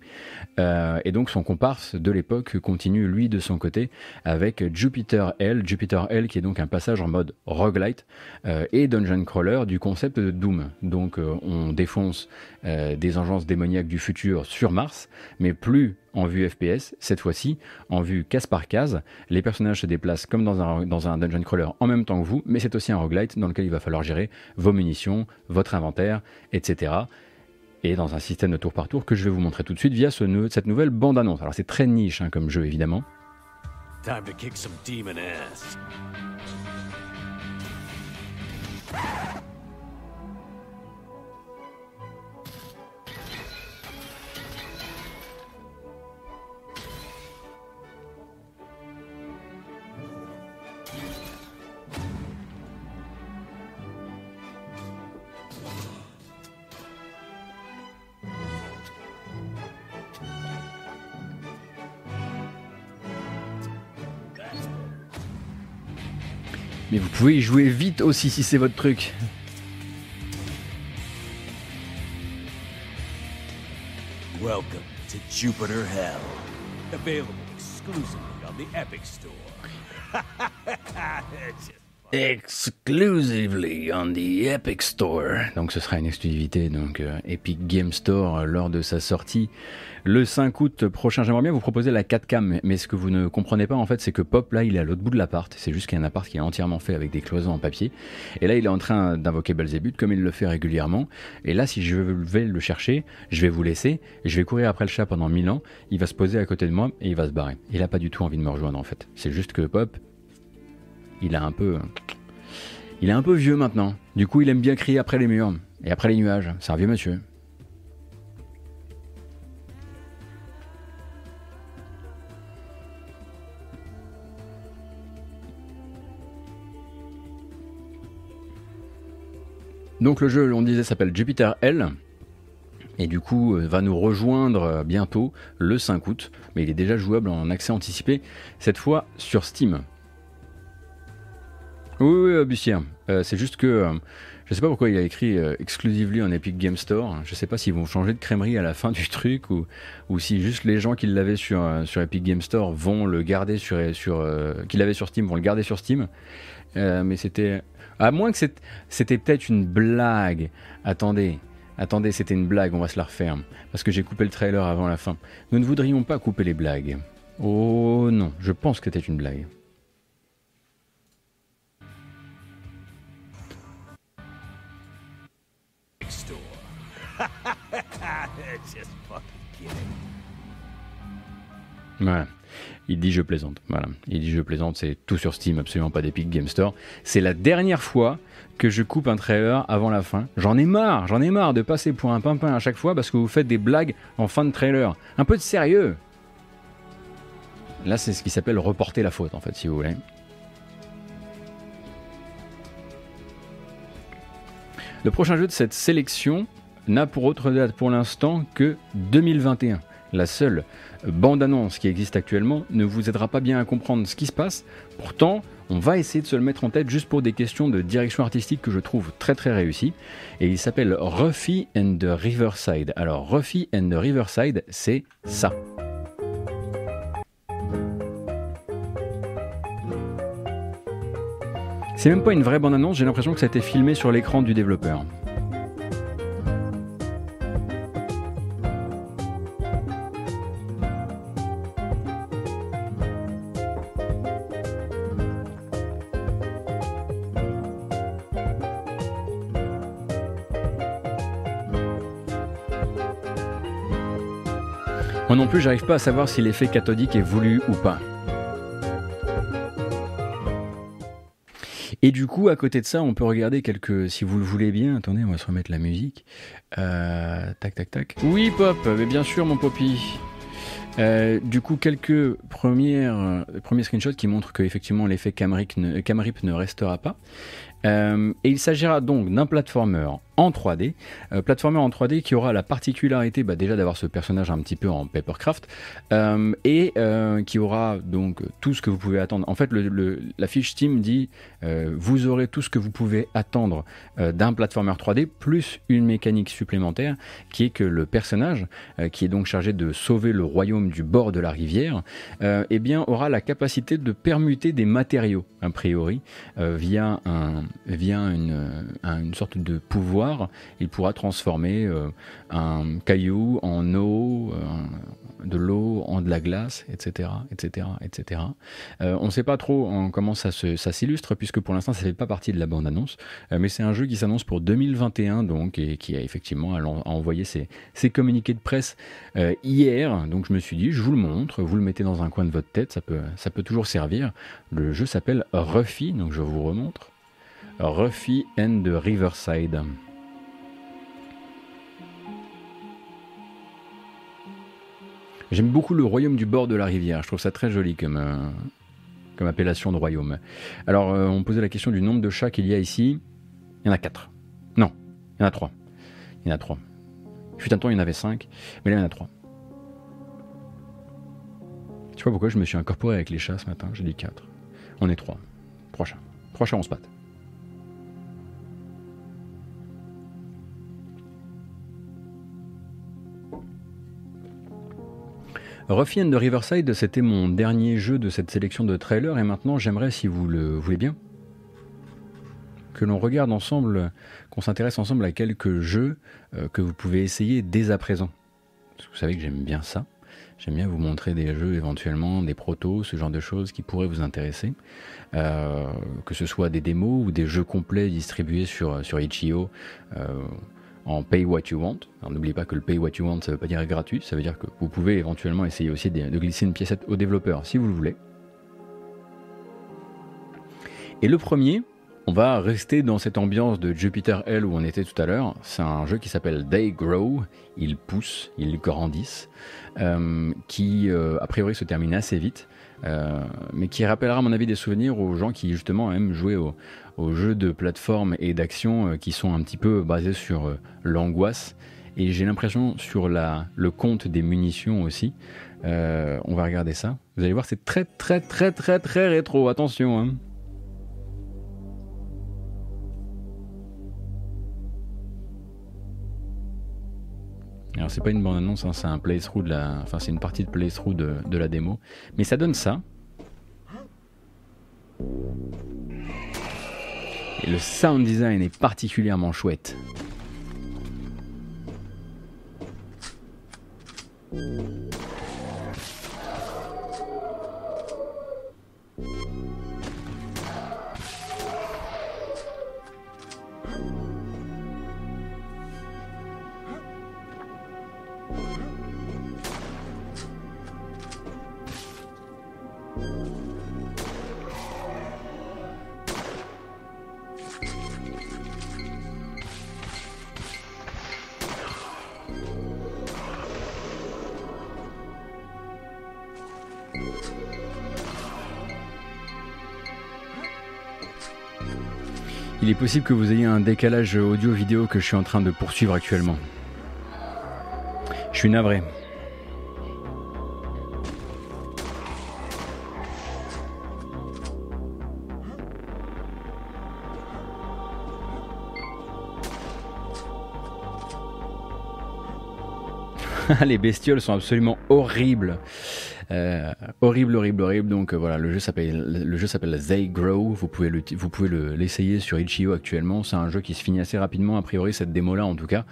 euh, et donc son comparse de l'époque continue lui de son côté avec Jupiter L, Jupiter L qui est donc un passage en mode roguelite euh, et dungeon crawler du concept de Doom. Donc euh, on défonce euh, des engences démoniaques du futur sur Mars, mais plus en vue FPS, cette fois-ci en vue case par case. Les personnages se déplacent comme dans un, dans un dungeon crawler en même temps que vous, mais c'est aussi un roguelite dans lequel il va falloir gérer vos munitions, votre inventaire, etc. Et dans un système de tour par tour que je vais vous montrer tout de suite via cette nouvelle bande-annonce. Alors c'est très niche hein, comme jeu évidemment. Time to kick some demon ass. Pouvez y jouer vite aussi si c'est votre truc. Welcome to Jupiter Hell. Available exclusively on the Epic Store. Exclusively on the Epic Store. Donc ce sera une exclusivité donc euh, Epic Game Store euh, lors de sa sortie le 5 août prochain. J'aimerais bien vous proposer la 4K, mais- mais ce que vous ne comprenez pas en fait, c'est que Pop là, il est à l'autre bout de l'appart. C'est juste qu'il y a un appart qui est entièrement fait avec des cloisons en papier. Et là, il est en train d'invoquer Belzébuth comme il le fait régulièrement. Et là, si je vais le chercher, je vais vous laisser. Je vais courir après le chat pendant 1000 ans. Il va se poser à côté de moi et il va se barrer. Il a pas du tout envie de me rejoindre en fait. C'est juste que Pop, il a un peu. Il est un peu vieux maintenant. Du coup, il aime bien crier après les murs et après les nuages. C'est un vieux monsieur. Donc le jeu, on disait, s'appelle Jupiter L. Et du coup, euh, va nous rejoindre euh, bientôt le 5 août. Mais il est déjà jouable en accès anticipé, cette fois sur Steam. Oui, oui, Bussière. Euh, c'est juste que euh, je sais pas pourquoi il a écrit euh, exclusively en Epic Game Store. Je sais pas s'ils vont changer de crèmerie à la fin du truc ou, ou si juste les gens qui l'avaient sur, euh, Epic Game Store vont le garder sur, euh, sur Steam vont le garder sur Steam. Mais c'était à moins que c'était peut-être une blague. Attendez. Attendez, c'était une blague, on va se la refaire. Parce que j'ai coupé le trailer avant la fin. Nous ne voudrions pas couper les blagues. Oh non, je pense que c'était une blague. Voilà. Il dit je plaisante. Voilà. Il dit je plaisante, c'est tout sur Steam, absolument pas d'Epic Game Store. C'est la dernière fois que je coupe un trailer avant la fin. J'en ai marre, j'en ai marre de passer pour un pimpin à chaque fois parce que vous faites des blagues en fin de trailer. Un peu de sérieux. Là, c'est ce qui s'appelle reporter la faute, en fait, si vous voulez. Le prochain jeu de cette sélection n'a pour autre date pour l'instant que 2021. La seule bande-annonce qui existe actuellement ne vous aidera pas bien à comprendre ce qui se passe. Pourtant, on va essayer de se le mettre en tête juste pour des questions de direction artistique que je trouve très très réussies. Et il s'appelle Ruffy and the Riverside. Alors, Ruffy and the Riverside, c'est ça. C'est même pas une vraie bande-annonce, j'ai l'impression que ça a été filmé sur l'écran du développeur. J'arrive pas à savoir si l'effet cathodique est voulu ou pas. Et du coup, à côté de ça, on peut regarder quelques, si vous le voulez bien, attendez, on va se remettre la musique. Euh, tac, tac, tac. Oui, Pop, mais bien sûr, mon Poppy. Euh, du coup, quelques premières, premiers screenshots qui montrent qu'effectivement l'effet Camrip ne, restera pas. Euh, et il s'agira donc d'un platformer en 3D, euh, platformer en 3D qui aura la particularité bah, déjà d'avoir ce personnage un petit peu en papercraft euh, et qui aura donc tout ce que vous pouvez attendre. En fait, la fiche Steam dit vous aurez tout ce que vous pouvez attendre d'un platformer 3D plus une mécanique supplémentaire qui est que le personnage qui est donc chargé de sauver le royaume du bord de la rivière, eh bien aura la capacité de permuter des matériaux a priori via un via une, une sorte de pouvoir, il pourra transformer euh, un caillou en eau, euh, de l'eau en de la glace, etc., etc., etc. on ne sait pas trop en comment ça, s'illustre puisque pour l'instant ça ne fait pas partie de la bande annonce, euh, mais c'est un jeu qui s'annonce pour 2021 donc et qui a effectivement envoyé ses, ses, communiqués de presse hier. Donc je me suis dit, je vous le montre, vous le mettez dans un coin de votre tête, ça peut, ça peut toujours servir. Le jeu s'appelle Ruffy, donc je vous remontre. Ruffy and the Riverside. J'aime beaucoup le royaume du bord de la rivière, je trouve ça très joli comme, euh, comme appellation de royaume. Alors, euh, on posait la question du nombre de chats qu'il y a ici. Il y en a 4. Non, il y en a 3. Il y en a 3. Il fut un temps, il y en avait 5, mais là, il y en a 3. Je sais pas pourquoi je me suis incorporé avec les chats ce matin, j'ai dit 4. On est 3. 3 chats. 3 chats, on se patte. Ruffy de Riverside, c'était mon dernier jeu de cette sélection de trailers et maintenant j'aimerais, si vous le voulez bien, que l'on regarde ensemble, qu'on s'intéresse ensemble à quelques jeux euh, que vous pouvez essayer dès à présent. Parce que vous savez que j'aime bien ça. J'aime bien vous montrer des jeux éventuellement, des protos, ce genre de choses qui pourraient vous intéresser. Euh, que ce soit des démos ou des jeux complets distribués sur, sur Itch.io. en pay what you want. N'oubliez pas que le pay what you want, ça ne veut pas dire gratuit, ça veut dire que vous pouvez éventuellement essayer aussi de, glisser une piècette au développeur si vous le voulez. Et le premier, on va rester dans cette ambiance de Jupiter L où on était tout à l'heure. C'est un jeu qui s'appelle They Grow, ils poussent, ils grandissent, euh, qui euh, a priori se termine assez vite. Euh, mais qui rappellera à mon avis des souvenirs aux gens qui justement aiment jouer au, aux jeux de plateforme et d'action euh, qui sont un petit peu basés sur euh, l'angoisse. Et j'ai l'impression sur le compte des munitions aussi. On va regarder ça. Vous allez voir, c'est très très très très très rétro. Attention. Hein. Alors c'est pas une bande annonce, hein, c'est un de la, enfin c'est une partie de playthrough de, de la démo, mais ça donne ça. Et le sound design est particulièrement chouette. Est possible que vous ayez un décalage audio-vidéo que je suis en train de poursuivre actuellement. Je suis navré. Les bestioles sont absolument horribles. Euh, horrible, horrible, horrible. Donc euh, voilà, le jeu s'appelle le jeu s'appelle They Grow. Vous pouvez le, vous pouvez l'essayer sur Itch.io actuellement. C'est un jeu qui se finit assez rapidement a priori cette démo là en tout cas.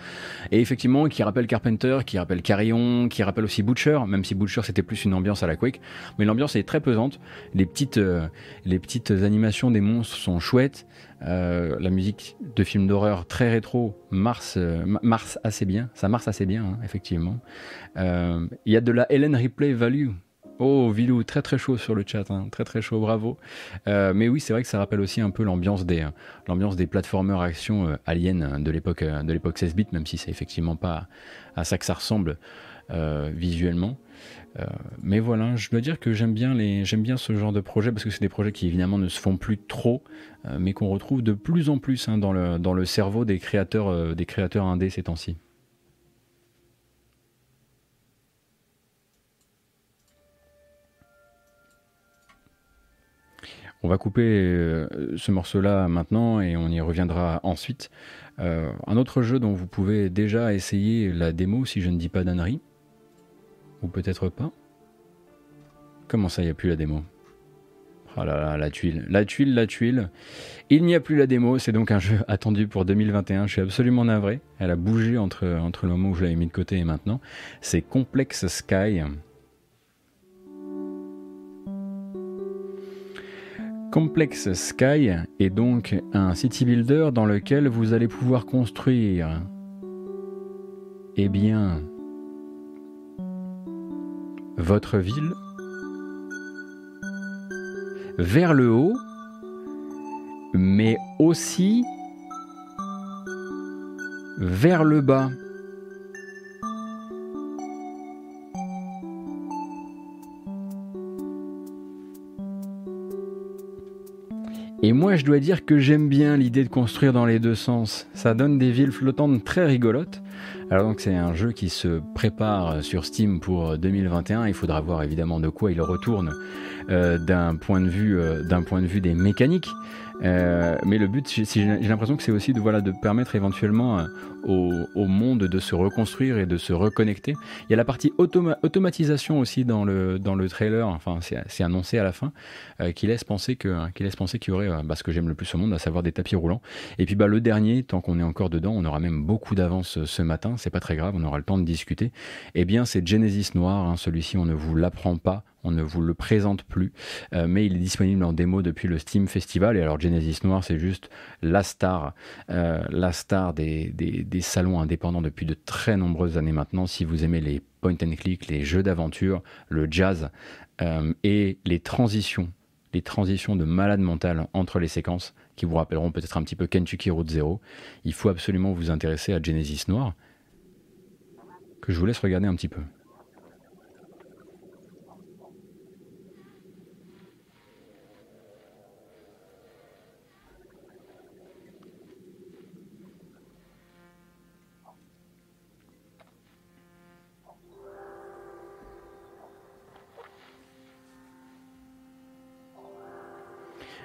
Et effectivement, qui rappelle Carpenter, qui rappelle Carillon, qui rappelle aussi Butcher. Même si Butcher c'était plus une ambiance à la Quake, mais l'ambiance est très pesante. Les petites euh, les petites animations des monstres sont chouettes. la musique de films d'horreur très rétro marche, assez bien, ça marche assez bien, hein, effectivement. Il y a de la Helen Replay Value Oh, Vilou, très très chaud sur le chat, hein. très très chaud, bravo. Euh, mais oui, c'est vrai que ça rappelle aussi un peu l'ambiance des, des platformers action euh, aliens de l'époque, de l'époque 16 bits, même si c'est effectivement pas à ça que ça ressemble visuellement. mais voilà, je dois dire que j'aime bien, ce genre de projet parce que c'est des projets qui évidemment ne se font plus trop, mais qu'on retrouve de plus en plus hein, dans, le, cerveau des créateurs indés ces temps-ci. On va couper euh, ce morceau-là maintenant et on y reviendra ensuite. Euh, un autre jeu dont vous pouvez déjà essayer la démo si je ne dis pas d'annerie. Ou peut-être pas. Comment ça, il n'y a plus la démo? Ah là là, la tuile. La tuile, la tuile. Il n'y a plus la démo, c'est donc un jeu attendu pour 2021. Je suis absolument navré. Elle a bougé entre, entre le moment où je l'avais mis de côté et maintenant. C'est Complex Sky. Complex Sky est donc un city builder dans lequel vous allez pouvoir construire, eh bien, votre ville vers le haut, mais aussi vers le bas. Et moi, je dois dire que j'aime bien l'idée de construire dans les deux sens. Ça donne des villes flottantes très rigolotes. Alors donc c'est un jeu qui se prépare sur Steam pour 2021. Il faudra voir évidemment de quoi il retourne euh, d'un point de vue euh, d'un point de vue des mécaniques. Euh, mais le but, j'ai l'impression que c'est aussi de, de permettre éventuellement euh, au, monde de se reconstruire et de se reconnecter. Il y a la partie automatisation aussi dans le, dans le trailer, enfin c'est annoncé à la fin, euh, qui laisse penser penser qu'il y aurait bah, ce que j'aime le plus au monde, à savoir des tapis roulants. Et puis bah, le dernier, tant qu'on est encore dedans, on aura même beaucoup d'avance ce matin, c'est pas très grave, on aura le temps de discuter. Eh bien c'est Genesis Noir, hein, celui-ci on ne vous l'apprend pas, on ne vous le présente plus, euh, mais il est disponible en démo depuis le Steam Festival. Et alors Genesis Noir, c'est juste la star, euh, la star des, des, salons indépendants depuis de très nombreuses années maintenant. Si vous aimez les point and click, les jeux d'aventure, le jazz euh, et les transitions, les transitions de malade mental entre les séquences, qui vous rappelleront peut-être un petit peu Kentucky Route Zero, il faut absolument vous intéresser à Genesis Noir, que je vous laisse regarder un petit peu.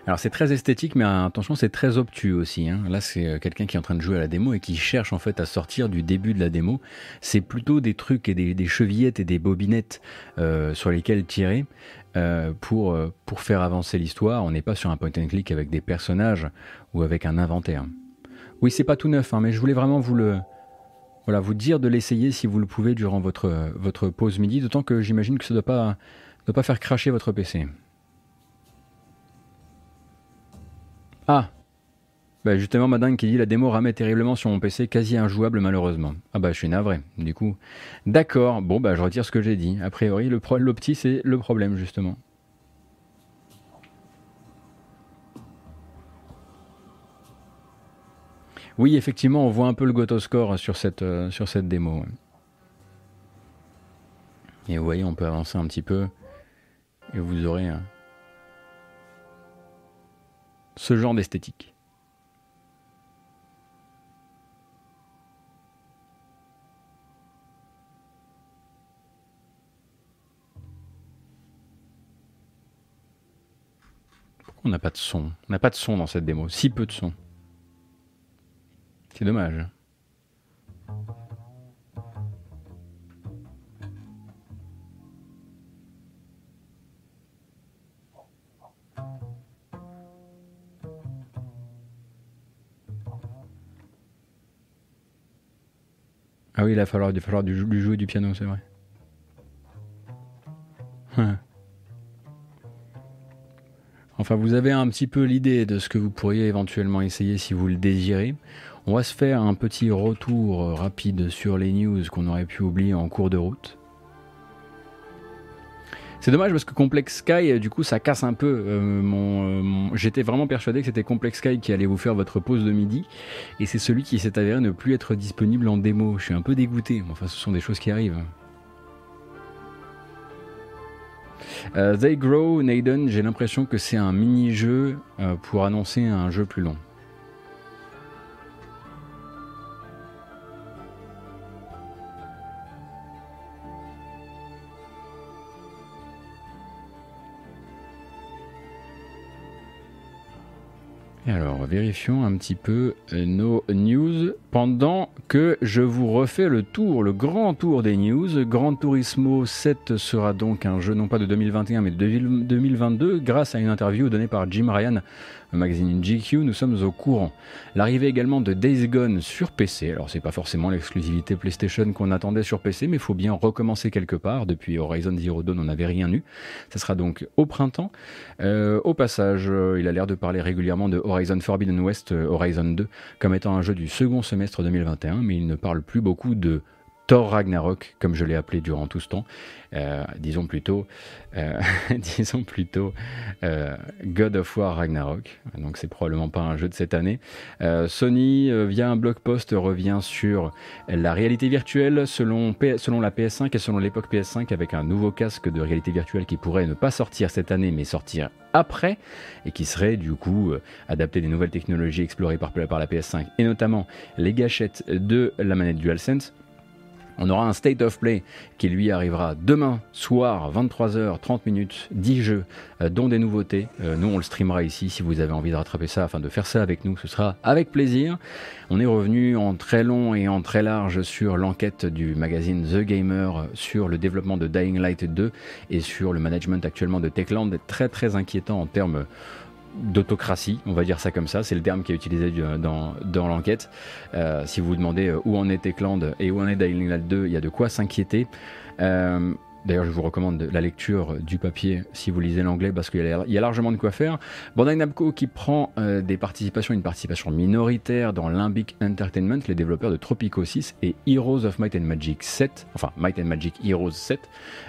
Alors c'est très esthétique, mais attention, c'est très obtus aussi. Hein. Là, c'est euh, quelqu'un qui est en train de jouer à la démo et qui cherche en fait à sortir du début de la démo. C'est plutôt des trucs et des, chevillettes et des bobinettes euh, sur lesquelles tirer euh, pour, faire avancer l'histoire. On n'est pas sur un point and click avec des personnages ou avec un inventaire. Oui, c'est pas tout neuf, hein, mais je voulais vraiment vous le, voilà, vous dire de l'essayer si vous le pouvez durant votre, pause midi, d'autant que j'imagine que ça ne pas, doit pas faire cracher votre PC. Ah bah justement, madame qui dit la démo ramait terriblement sur mon PC, quasi injouable malheureusement. Ah bah je suis navré, du coup. D'accord, bon bah je retire ce que j'ai dit. A priori, l'opti c'est le problème justement. Oui, effectivement, on voit un peu le Gotoscore sur cette, euh, sur cette démo. Et vous voyez, on peut avancer un petit peu. Et vous aurez... ce genre d'esthétique. Pourquoi on n'a pas de son? On n'a pas de son dans cette démo, si peu de son. C'est dommage. Ah oui, il va falloir, il jouer du piano, c'est vrai. Enfin, vous avez un petit peu l'idée de ce que vous pourriez éventuellement essayer si vous le désirez. On va se faire un petit retour rapide sur les news qu'on aurait pu oublier en cours de route. C'est dommage parce que Complex Sky, du coup, ça casse un peu mon. J'étais vraiment persuadé que c'était Complex Sky qui allait vous faire votre pause de midi, et c'est celui qui s'est avéré ne plus être disponible en démo. Je suis un peu dégoûté. Enfin, ce sont des choses qui arrivent. Euh, They Grow, Naden, j'ai l'impression que c'est un mini-jeu euh, pour annoncer un jeu plus long. Alors, vérifions un petit peu euh, nos news pendant que je vous refais le tour, le grand tour des news. Grand Turismo 7 sera donc un jeu non pas de 2021 mais de 2022 grâce à une interview donnée par Jim Ryan magazine GQ, nous sommes au courant. L'arrivée également de Days Gone sur PC, alors c'est pas forcément l'exclusivité PlayStation qu'on attendait sur PC, mais il faut bien recommencer quelque part. Depuis Horizon Zero Dawn, on n'avait rien eu. Ça sera donc au printemps. Euh, au passage, euh, il a l'air de parler régulièrement de Horizon Forbidden West, euh, Horizon 2, comme étant un jeu du second semestre 2021, mais il ne parle plus beaucoup de Thor Ragnarok, comme je l'ai appelé durant tout ce temps. Euh, disons plutôt, euh, disons plutôt euh, God of War Ragnarok. Donc c'est probablement pas un jeu de cette année. Sony, via un blog post, revient sur la réalité virtuelle selon, la PS5 et selon l'époque PS5 avec un nouveau casque de réalité virtuelle qui pourrait ne pas sortir cette année mais sortir après et qui serait du coup adapté des nouvelles technologies explorées par, par la PS5 et notamment les gâchettes de la manette DualSense on aura un State of Play qui lui arrivera demain soir, 23h, 30 minutes, 10 jeux, euh, dont des nouveautés. Euh, nous, on le streamera ici si vous avez envie de rattraper ça, afin de faire ça avec nous, ce sera avec plaisir. On est revenu en très long et en très large sur l'enquête du magazine The Gamer sur le développement de Dying Light 2 et sur le management actuellement de Techland, très très inquiétant en termes d'autocratie, on va dire ça comme ça, c'est le terme qui est utilisé dans, dans l'enquête. Euh, si vous vous demandez euh, où en est Techland et où en est Dying Light 2, il y a de quoi s'inquiéter. Euh, D'ailleurs, je vous recommande la lecture du papier si vous lisez l'anglais parce qu'il y, a largement de quoi faire. Bandai Namco qui prend euh, des participations, une participation minoritaire dans Limbic Entertainment, les développeurs de Tropico 6 et Heroes of Might and Magic 7, enfin Might and Magic Heroes 7,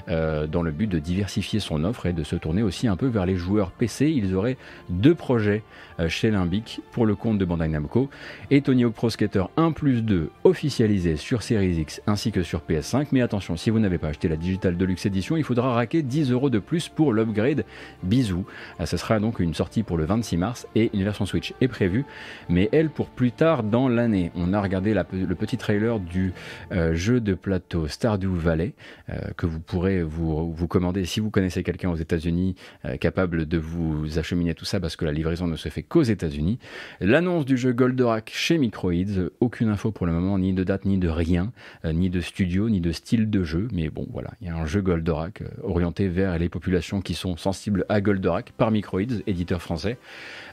euh, dans le but de diversifier son offre et de se tourner aussi un peu vers les joueurs PC. Ils auraient deux projets euh, chez Limbic pour le compte de Bandai Namco et Tony Hawk Pro Skater 1 plus 2 officialisé sur Series X ainsi que sur PS5. Mais attention, si vous n'avez pas acheté la digitale de luxe édition, il faudra raquer 10 euros de plus pour l'upgrade. Bisous. Euh, ce sera donc une sortie pour le 26 mars et une version Switch est prévue, mais elle pour plus tard dans l'année. On a regardé le petit trailer du euh, jeu de plateau Stardew Valley euh, que vous pourrez vous, commander si vous connaissez quelqu'un aux États-Unis capable de vous acheminer tout ça parce que la livraison ne se fait qu'aux États-Unis. L'annonce du jeu Goldorak chez Microids, aucune info pour le moment, ni de date, ni de rien, ni de studio, ni de style de jeu, mais bon voilà, il y a un jeu Goldorak, euh, orienté vers les populations qui sont sensibles à Goldorak, par Microids, éditeur français.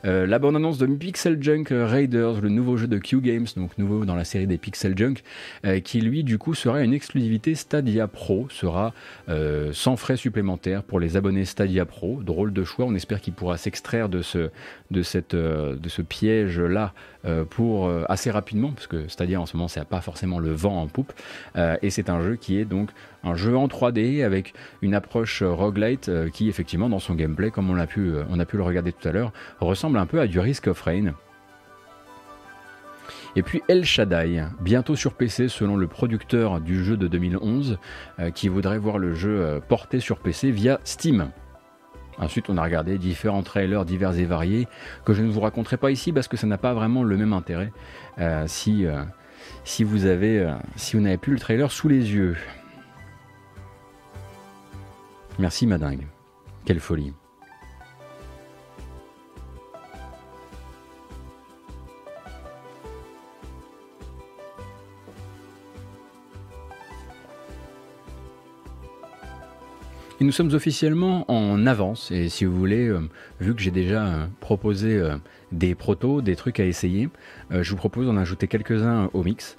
Euh, la bande-annonce de Pixel Junk Raiders, le nouveau jeu de Q Games, donc nouveau dans la série des Pixel Junk, euh, qui lui du coup sera une exclusivité Stadia Pro, sera sans frais supplémentaires pour les abonnés Stadia Pro. Drôle de choix, on espère qu'il pourra s'extraire de ce, de cette, de ce piège-là pour assez rapidement, parce que Stadia en ce moment, c'est pas forcément le vent en poupe, et c'est un jeu qui est donc un jeu en 3D avec une approche roguelite euh, qui effectivement dans son gameplay, comme on a pu, euh, on a pu le regarder tout à l'heure, ressemble un peu à du Risk of Rain. Et puis El Shaddai, bientôt sur PC selon le producteur du jeu de 2011, euh, qui voudrait voir le jeu porté sur PC via Steam. Ensuite, on a regardé différents trailers divers et variés que je ne vous raconterai pas ici parce que ça n'a pas vraiment le même intérêt si, si vous avez si vous n'avez plus le trailer sous les yeux. Merci Madingue. Quelle folie. Et nous sommes officiellement en avance, et si vous voulez, euh, vu que j'ai déjà euh, proposé euh, des protos, des trucs à essayer, je vous propose d'en ajouter quelques-uns au mix.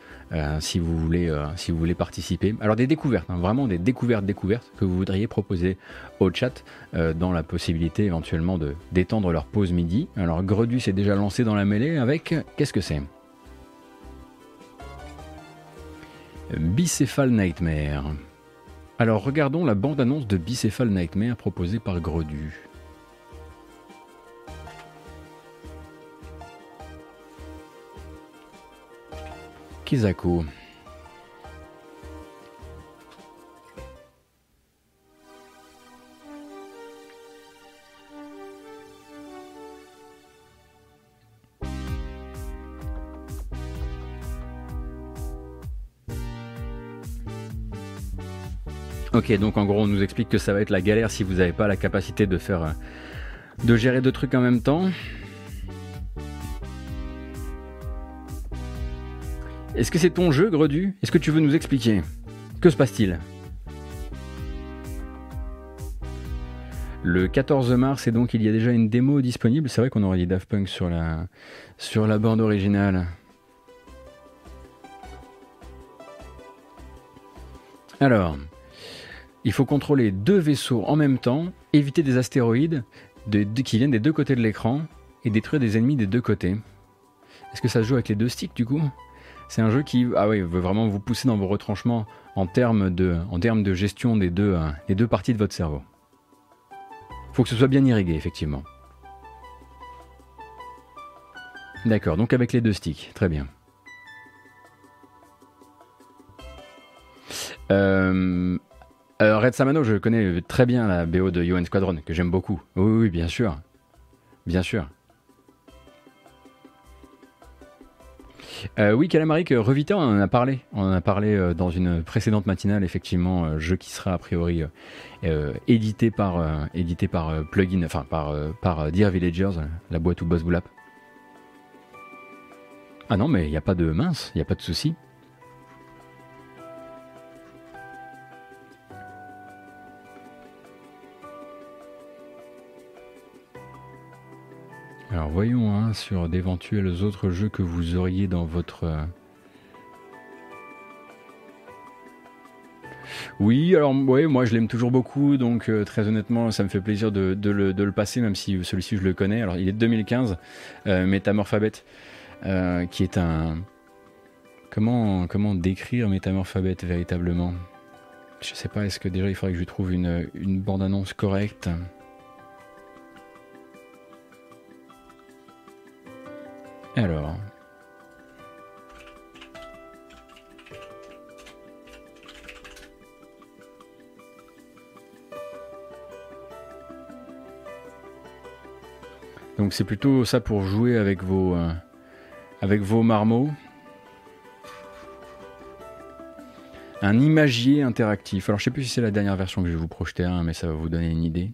Si, vous voulez, si vous voulez participer. Alors des découvertes, hein, vraiment des découvertes découvertes que vous voudriez proposer au chat dans la possibilité éventuellement de d'étendre leur pause midi. Alors Gredu s'est déjà lancé dans la mêlée avec qu'est-ce que c'est? Bicéphale Nightmare. Alors regardons la bande-annonce de Bicéphale Nightmare proposée par Gredu. Kizako. Ok, donc en gros, on nous explique que ça va être la galère si vous n'avez pas la capacité de faire. Euh, de gérer deux trucs en même temps. Est-ce que c'est ton jeu, Gredu? Est-ce que tu veux nous expliquer? Que se passe-t-il? Le 14 mars, et donc il y a déjà une démo disponible. C'est vrai qu'on aurait dit Daft Punk sur la, sur la bande originale. Alors, il faut contrôler deux vaisseaux en même temps, éviter des astéroïdes qui viennent des deux côtés de l'écran et détruire des ennemis des deux côtés. Est-ce que ça se joue avec les deux sticks du coup? C'est un jeu qui ah oui, veut vraiment vous pousser dans vos retranchements en termes de, gestion des deux, euh, des deux parties de votre cerveau. Faut que ce soit bien irrigué, effectivement. D'accord, donc avec les deux sticks, très bien. Euh, euh, Red Samano, je connais très bien la BO de UN Squadron, que j'aime beaucoup. Oui, oui, bien sûr. Bien sûr. Euh, oui, Calamaric, Revita, on en a parlé. On en a parlé euh, dans une précédente matinale, effectivement, jeu qui sera a priori édité par, édité par plugin, enfin par, par Dear Villagers, la boîte ou Boss Boulap. Ah non, mais il n'y a pas de mince, il n'y a pas de souci. Alors voyons hein, sur d'éventuels autres jeux que vous auriez dans votre... Euh, oui, alors ouais, moi je l'aime toujours beaucoup, donc euh, très honnêtement ça me fait plaisir de, le, passer, même si celui-ci je le connais. Alors il est de 2015, euh, Métamorphabet, euh, qui est un... Comment, comment décrire Métamorphabet véritablement? Je sais pas, est-ce que déjà il faudrait que je trouve une, une bande-annonce correcte? Alors. Donc c'est plutôt ça pour jouer avec vos, euh, avec vos marmots. Un imagier interactif. Alors je sais plus si c'est la dernière version que je vais vous projeter, hein, mais ça va vous donner une idée.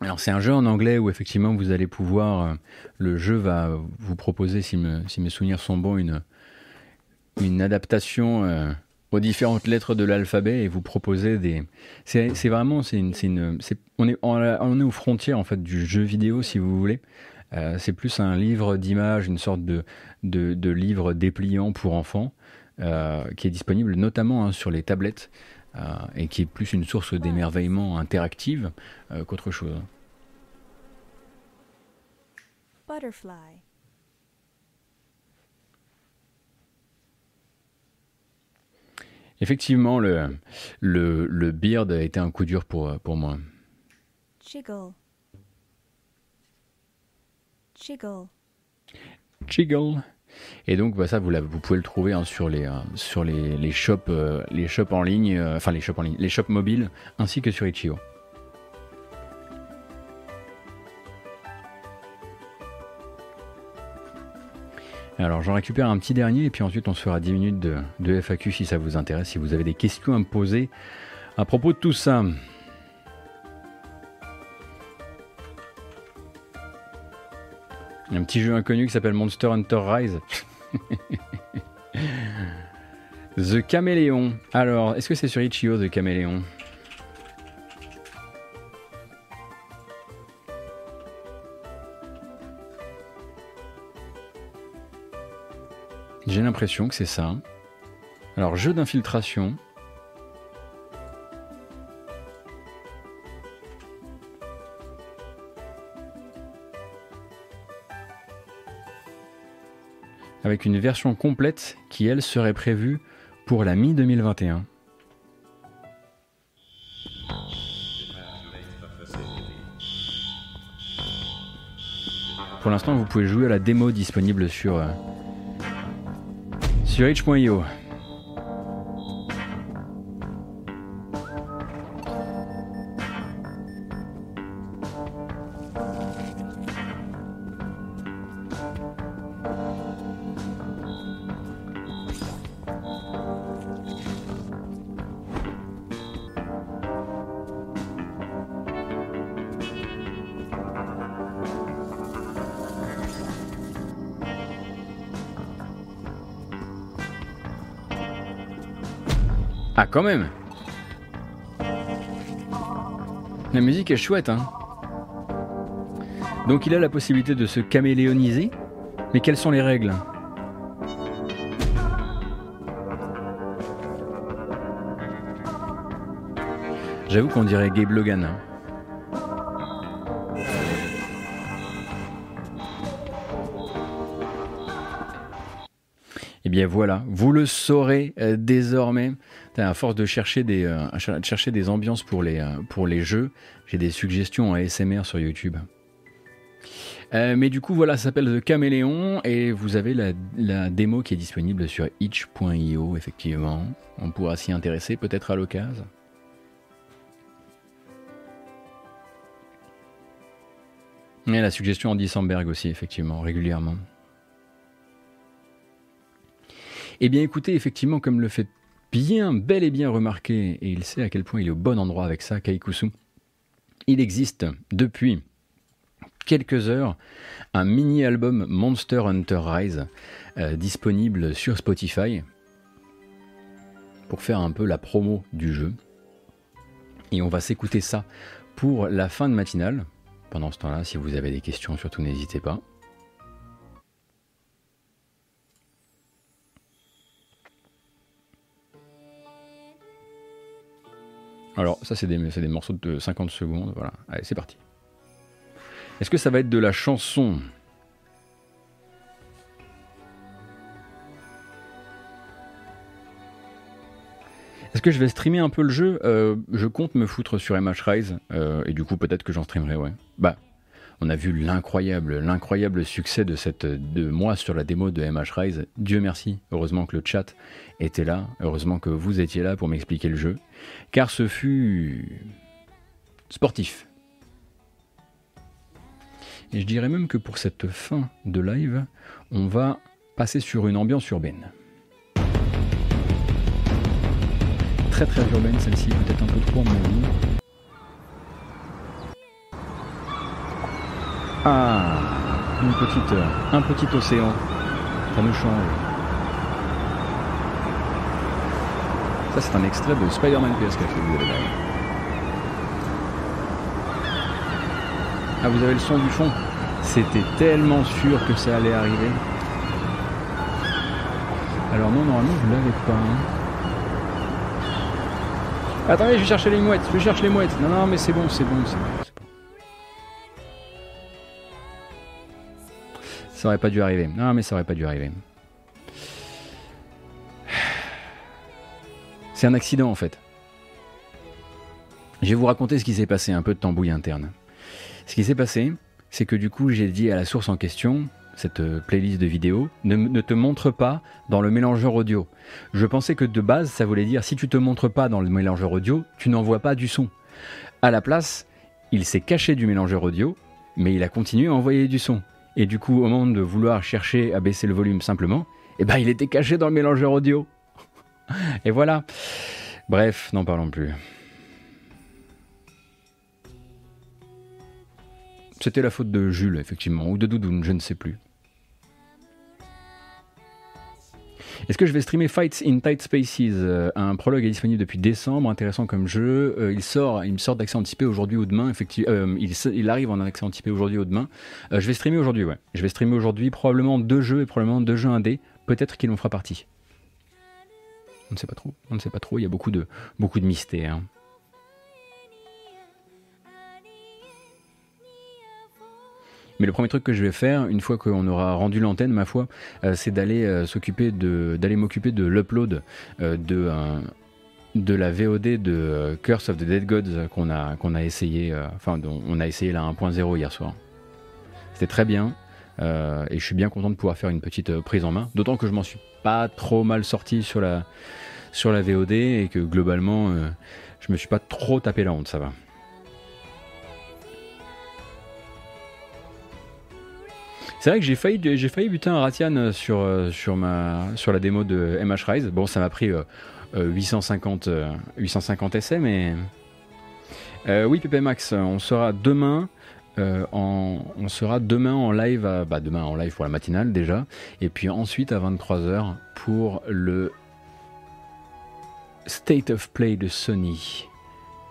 Alors c'est un jeu en anglais où effectivement vous allez pouvoir, euh, le jeu va vous proposer, si, mes souvenirs sont bons, une, adaptation euh, aux différentes lettres de l'alphabet et vous proposer des... C'est vraiment, c'est une on, est, on est aux frontières en fait du jeu vidéo si vous voulez. Euh, c'est plus un livre d'images, une sorte de, de, livre dépliant pour enfants qui est disponible notamment hein, sur les tablettes. Et qui est plus une source d'émerveillement interactive qu'autre chose. Butterfly. Effectivement, le, le, le beard a été un coup dur pour, pour moi. Jiggle. Jiggle. Jiggle. Et donc bah, ça vous, pouvez le trouver hein, sur les euh, sur les, les shops euh, les shops en ligne, euh, enfin les shops en ligne, les shops mobiles ainsi que sur Itch.io. Alors j'en récupère un petit dernier et puis ensuite on se fera 10 minutes de, FAQ si ça vous intéresse, si vous avez des questions à me poser à propos de tout ça. Un petit jeu inconnu qui s'appelle Monster Hunter Rise. The Caméléon. Alors, est-ce que c'est sur Itch.io The Caméléon J'ai l'impression que c'est ça. Alors, jeu d'infiltration. Avec une version complète qui, elle, serait prévue pour la mi-2021. Pour l'instant, vous pouvez jouer à la démo disponible sur, euh. Musique est chouette, hein Donc il a la possibilité de se caméléoniser, mais quelles sont les règles? J'avoue qu'on dirait Gabe Logan. Hein. Eh bien voilà, vous le saurez euh, désormais. À force de chercher des, euh, chercher des ambiances pour les, euh, pour les jeux, j'ai des suggestions en ASMR sur YouTube. mais du coup, voilà, ça s'appelle The Caméléon et vous avez la, la, démo qui est disponible sur itch.io, effectivement. On pourra s'y intéresser peut-être à l'occasion. Et la suggestion Andy Samberg aussi, effectivement, régulièrement. Eh bien écoutez, effectivement, comme le fait bien, bel et bien remarquer, et il sait à quel point il est au bon endroit avec ça, Kaikusu, il existe depuis quelques heures un mini-album Monster Hunter Rise euh, disponible sur Spotify pour faire un peu la promo du jeu. Et on va s'écouter ça pour la fin de matinale. Pendant ce temps-là, si vous avez des questions, surtout n'hésitez pas. Alors, ça, c'est des, des, morceaux de 50 secondes. Voilà. Allez, c'est parti. Est-ce que ça va être de la chanson? Est-ce que je vais streamer un peu le jeu? Euh, Je compte me foutre sur MH Rise. Euh, et du coup, peut-être que j'en streamerai, ouais. Bah, on a vu l'incroyable, l'incroyable succès de cette de moi sur la démo de MH Rise. Dieu merci, heureusement que le chat était là, heureusement que vous étiez là pour m'expliquer le jeu, car ce fut sportif. Et je dirais même que pour cette fin de live, on va passer sur une ambiance urbaine. Très très urbaine celle-ci, peut-être un peu trop Ah, une petite, un petit océan. Ça nous change. Ça, c'est un extrait de Spider-Man PS4 que vous. Ah, vous avez le son du fond C'était tellement sûr que ça allait arriver. Alors non, normalement, je l'avais pas. Hein. Attendez, je vais chercher les mouettes. Je cherche les mouettes. Non, non, mais c'est bon, c'est bon, c'est bon. Ça aurait pas dû arriver. Non, mais ça aurait pas dû arriver. C'est un accident en fait. Je vais vous raconter ce qui s'est passé, un peu de tambouille interne. Ce qui s'est passé, c'est que du coup, j'ai dit à la source en question, cette euh, playlist de vidéos, ne, te montre pas dans le mélangeur audio. Je pensais que de base, ça voulait dire si tu te montres pas dans le mélangeur audio, tu n'envoies pas du son. À la place, il s'est caché du mélangeur audio, mais il a continué à envoyer du son. Et du coup, au moment de vouloir chercher à baisser le volume simplement, eh ben, il était caché dans le mélangeur audio. Et voilà. Bref, n'en parlons plus. C'était la faute de Jules, effectivement, ou de Doudoune, je ne sais plus. Est-ce que je vais streamer Fights in Tight Spaces euh, Un prologue est disponible depuis décembre, intéressant comme jeu. Euh, il sort, il me sort d'accès anticipé aujourd'hui ou demain. Effectivement, euh, il, arrive en accès anticipé aujourd'hui ou demain. je vais streamer aujourd'hui, ouais. Je vais streamer aujourd'hui probablement deux jeux et probablement deux jeux indés. Peut-être qu'il en fera partie. On ne sait pas trop. On ne sait pas trop. Il y a beaucoup de beaucoup de mystères. Mais le premier truc que je vais faire, une fois qu'on aura rendu l'antenne, ma foi, euh, c'est d'aller euh, s'occuper de, d'aller m'occuper de l'upload euh, de de la VOD de Curse of the Dead Gods qu'on a qu'on a essayé, enfin on a essayé la 1.0 hier soir. C'était très bien et je suis bien content de pouvoir faire une petite prise en main. D'autant que je m'en suis pas trop mal sorti sur la sur la VOD et que globalement je me suis pas trop tapé la honte, ça va. C'est vrai que j'ai failli, j'ai failli buter un Ratian euh, sur, euh, sur, ma, sur la démo de MH Rise. Bon, ça m'a pris 850, euh, 850 essais, mais. oui, Pepe Max, on sera demain. en, on sera demain en live, bah demain en live pour la matinale déjà, et puis ensuite à 23h pour le State of Play de Sony.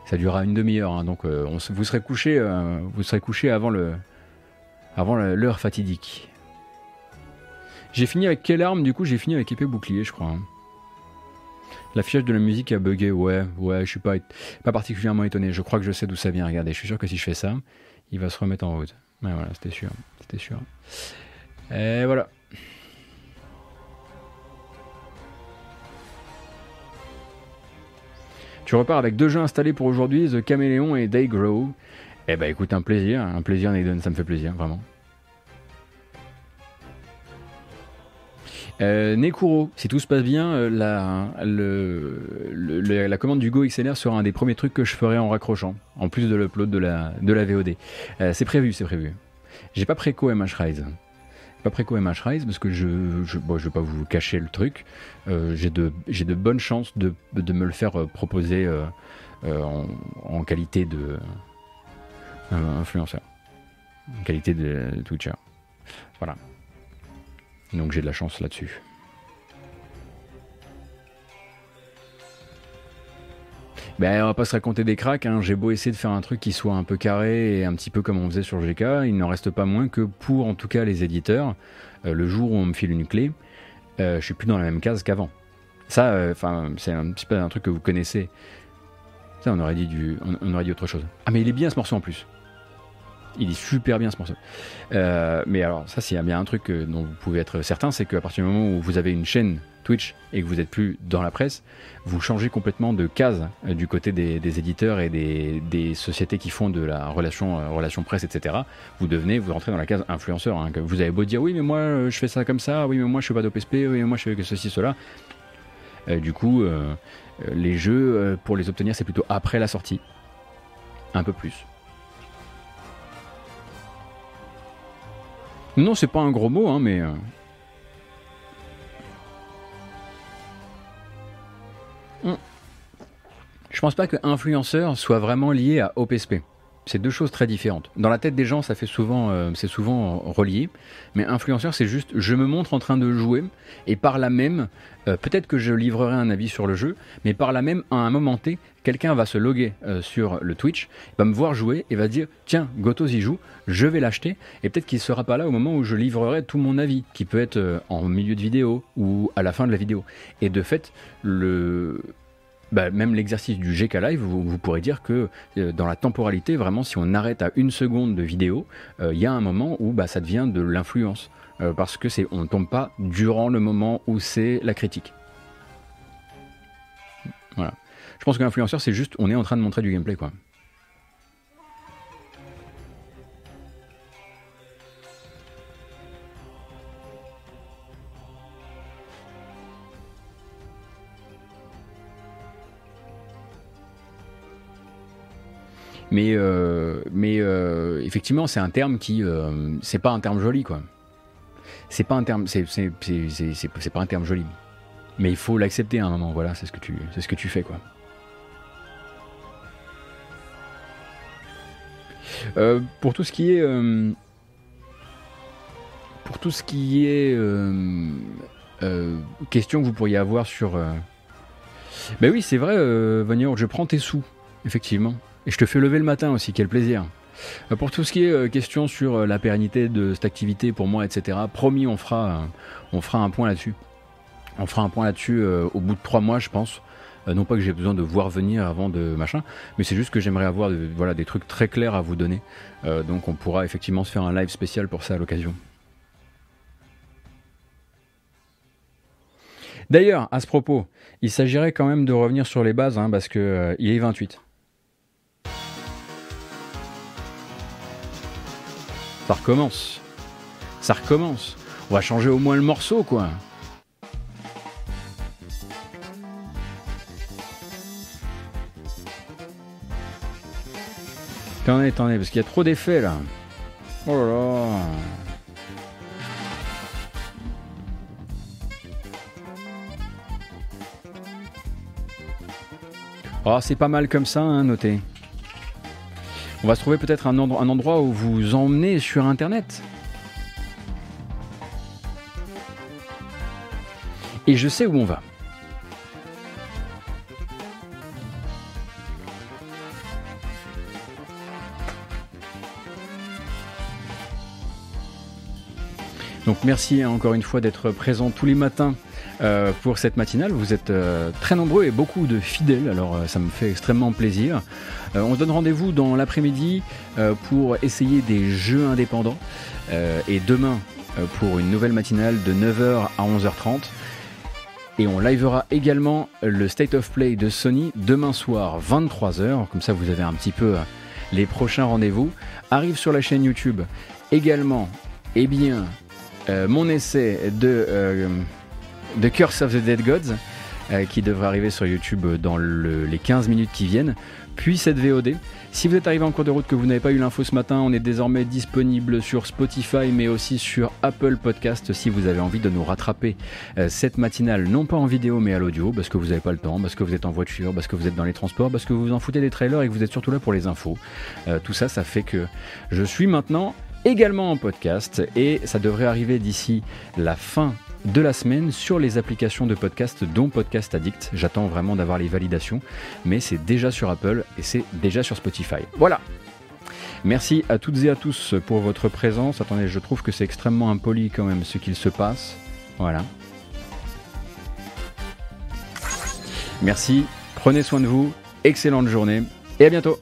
Ça durera une demi-heure, hein, donc vous serez couché, vous serez couché avant le, avant l'heure fatidique. J'ai fini avec quelle arme Du coup, j'ai fini avec épée bouclier, je crois. Hein. L'affichage de la musique a bugué, ouais, ouais, je suis pas, particulièrement étonné. Je crois que je sais d'où ça vient. Regardez, je suis sûr que si je fais ça, il va se remettre en route. Ouais, voilà, c'était sûr, c'était sûr. Et voilà. Tu repars avec deux jeux installés pour aujourd'hui, The Caméléon et Daygrow. Eh ben écoute, un plaisir, un plaisir Nathan, ça me fait plaisir, vraiment. Euh, Nekuro, si tout se passe bien, euh, la, la commande du Go XLR sera un des premiers trucs que je ferai en raccrochant, en plus de l'upload de la, de la VOD. Euh, c'est prévu, c'est prévu. J'ai pas préco MH Rise. Pas préco MH Rise parce que je, je, bon, je vais pas vous cacher le truc. j'ai de, de bonnes chances de, de me le faire proposer en, en, qualité de influenceur, en qualité de Twitcher. Voilà. Donc j'ai de la chance là-dessus. Ben, on va pas se raconter des cracks, hein. j'ai beau essayer de faire un truc qui soit un peu carré et un petit peu comme on faisait sur GK, il n'en reste pas moins que pour en tout cas les éditeurs, euh, le jour où on me file une clé, euh, je suis plus dans la même case qu'avant. Ça, euh, enfin, c'est un petit peu un truc que vous connaissez. Ça, on aurait dit autre chose. Ah mais il est bien ce morceau en plus. Il est super bien ce morceau. Euh, mais alors, ça, a bien un truc dont vous pouvez être certain, c'est qu'à partir du moment où vous avez une chaîne Twitch et que vous n'êtes plus dans la presse, vous changez complètement de case euh, du côté des, éditeurs et des, sociétés qui font de la relation, euh, relation presse, etc. Vous devenez, vous rentrez dans la case influenceur. Hein, vous avez beau dire oui, mais moi je fais ça comme ça, oui, mais moi je fais pas d'OPSP, oui, mais moi je fais que ceci, cela. du coup, les jeux, pour les obtenir, c'est plutôt après la sortie. Un peu plus. Non, c'est pas un gros mot, hein, mais. Euh. Hmm. Je pense pas que influenceur soit vraiment lié à OPSP. C'est deux choses très différentes. Dans la tête des gens, ça fait souvent, euh, c'est souvent relié. Mais influenceur, c'est juste, je me montre en train de jouer et par là même, euh, peut-être que je livrerai un avis sur le jeu, mais par là même, à un moment T, quelqu'un va se loguer euh, sur le Twitch, va me voir jouer et va dire, tiens, Gotos y joue, je vais l'acheter. Et peut-être qu'il sera pas là au moment où je livrerai tout mon avis, qui peut être en milieu de vidéo ou à la fin de la vidéo. Et de fait, le bah, même l'exercice du GK Live, vous, pourrez dire que euh, dans la temporalité, vraiment, si on arrête à une seconde de vidéo, euh, il y a un moment où bah, ça devient de l'influence. Euh, parce que c'est, on ne tombe pas durant le moment où c'est la critique. Je pense que l'influenceur, c'est juste, on est en train de montrer du gameplay, quoi. Mais, euh, mais euh, effectivement, c'est un terme qui, euh, c'est pas un terme joli, quoi. C'est pas un terme, c'est, pas un terme joli. Mais il faut l'accepter à un moment. Voilà, c'est ce que tu, c'est ce que tu fais, quoi. Pour tout ce qui est, pour tout ce qui est question que vous pourriez avoir sur, ben oui, c'est vrai, Vanilla, je prends tes sous, effectivement. Et je te fais lever le matin aussi, quel plaisir. Euh, pour tout ce qui est euh, question sur euh, la pérennité de cette activité pour moi, etc., promis, on fera, on fera un point là-dessus. On fera un point là-dessus au bout de trois mois, je pense. Non pas que j'ai besoin de voir venir avant de machin, mais c'est juste que j'aimerais avoir voilà, des trucs très clairs à vous donner. donc on pourra effectivement se faire un live spécial pour ça à l'occasion. D'ailleurs, à ce propos, il s'agirait quand même de revenir sur les bases, hein, parce que il est 28. Ça recommence. Ça recommence. On va changer au moins le morceau, quoi. Attendez, attendez, parce qu'il y a trop d'effets là. Oh là là. Oh, c'est pas mal comme ça, hein, notez. On va se trouver peut-être un, un endroit où vous emmenez sur Internet. Et je sais où on va. Merci encore une fois d'être présent tous les matins euh, pour cette matinale. Vous êtes euh, très nombreux et beaucoup de fidèles, alors euh, ça me fait extrêmement plaisir. on se donne rendez-vous dans l'après-midi pour essayer des jeux indépendants et demain pour une nouvelle matinale de 9h à 11h30. Et on livera également le State of Play de Sony demain soir 23h, comme ça vous avez un petit peu les prochains rendez-vous. Arrive sur la chaîne YouTube également, eh bien, euh, mon essai de, euh, Curse of the Dead Gods, euh, qui devrait arriver sur YouTube dans les 15 minutes qui viennent, puis cette VOD. Si vous êtes arrivé en cours de route que vous n'avez pas eu l'info ce matin, on est désormais disponible sur Spotify mais aussi sur Apple Podcast si vous avez envie de nous rattraper cette matinale, non pas en vidéo mais à l'audio, parce que vous n'avez pas le temps, parce que vous êtes en voiture, parce que vous êtes dans les transports, parce que vous vous en foutez des trailers et que vous êtes surtout là pour les infos. tout ça, ça fait que je suis maintenant également en podcast et ça devrait arriver d'ici la fin de la semaine sur les applications de podcast dont Podcast Addict. J'attends vraiment d'avoir les validations, mais c'est déjà sur Apple et c'est déjà sur Spotify. Voilà. Merci à toutes et à tous pour votre présence. Attendez, je trouve que c'est extrêmement impoli quand même ce qu'il se passe. Voilà. Merci, prenez soin de vous, excellente journée et à bientôt.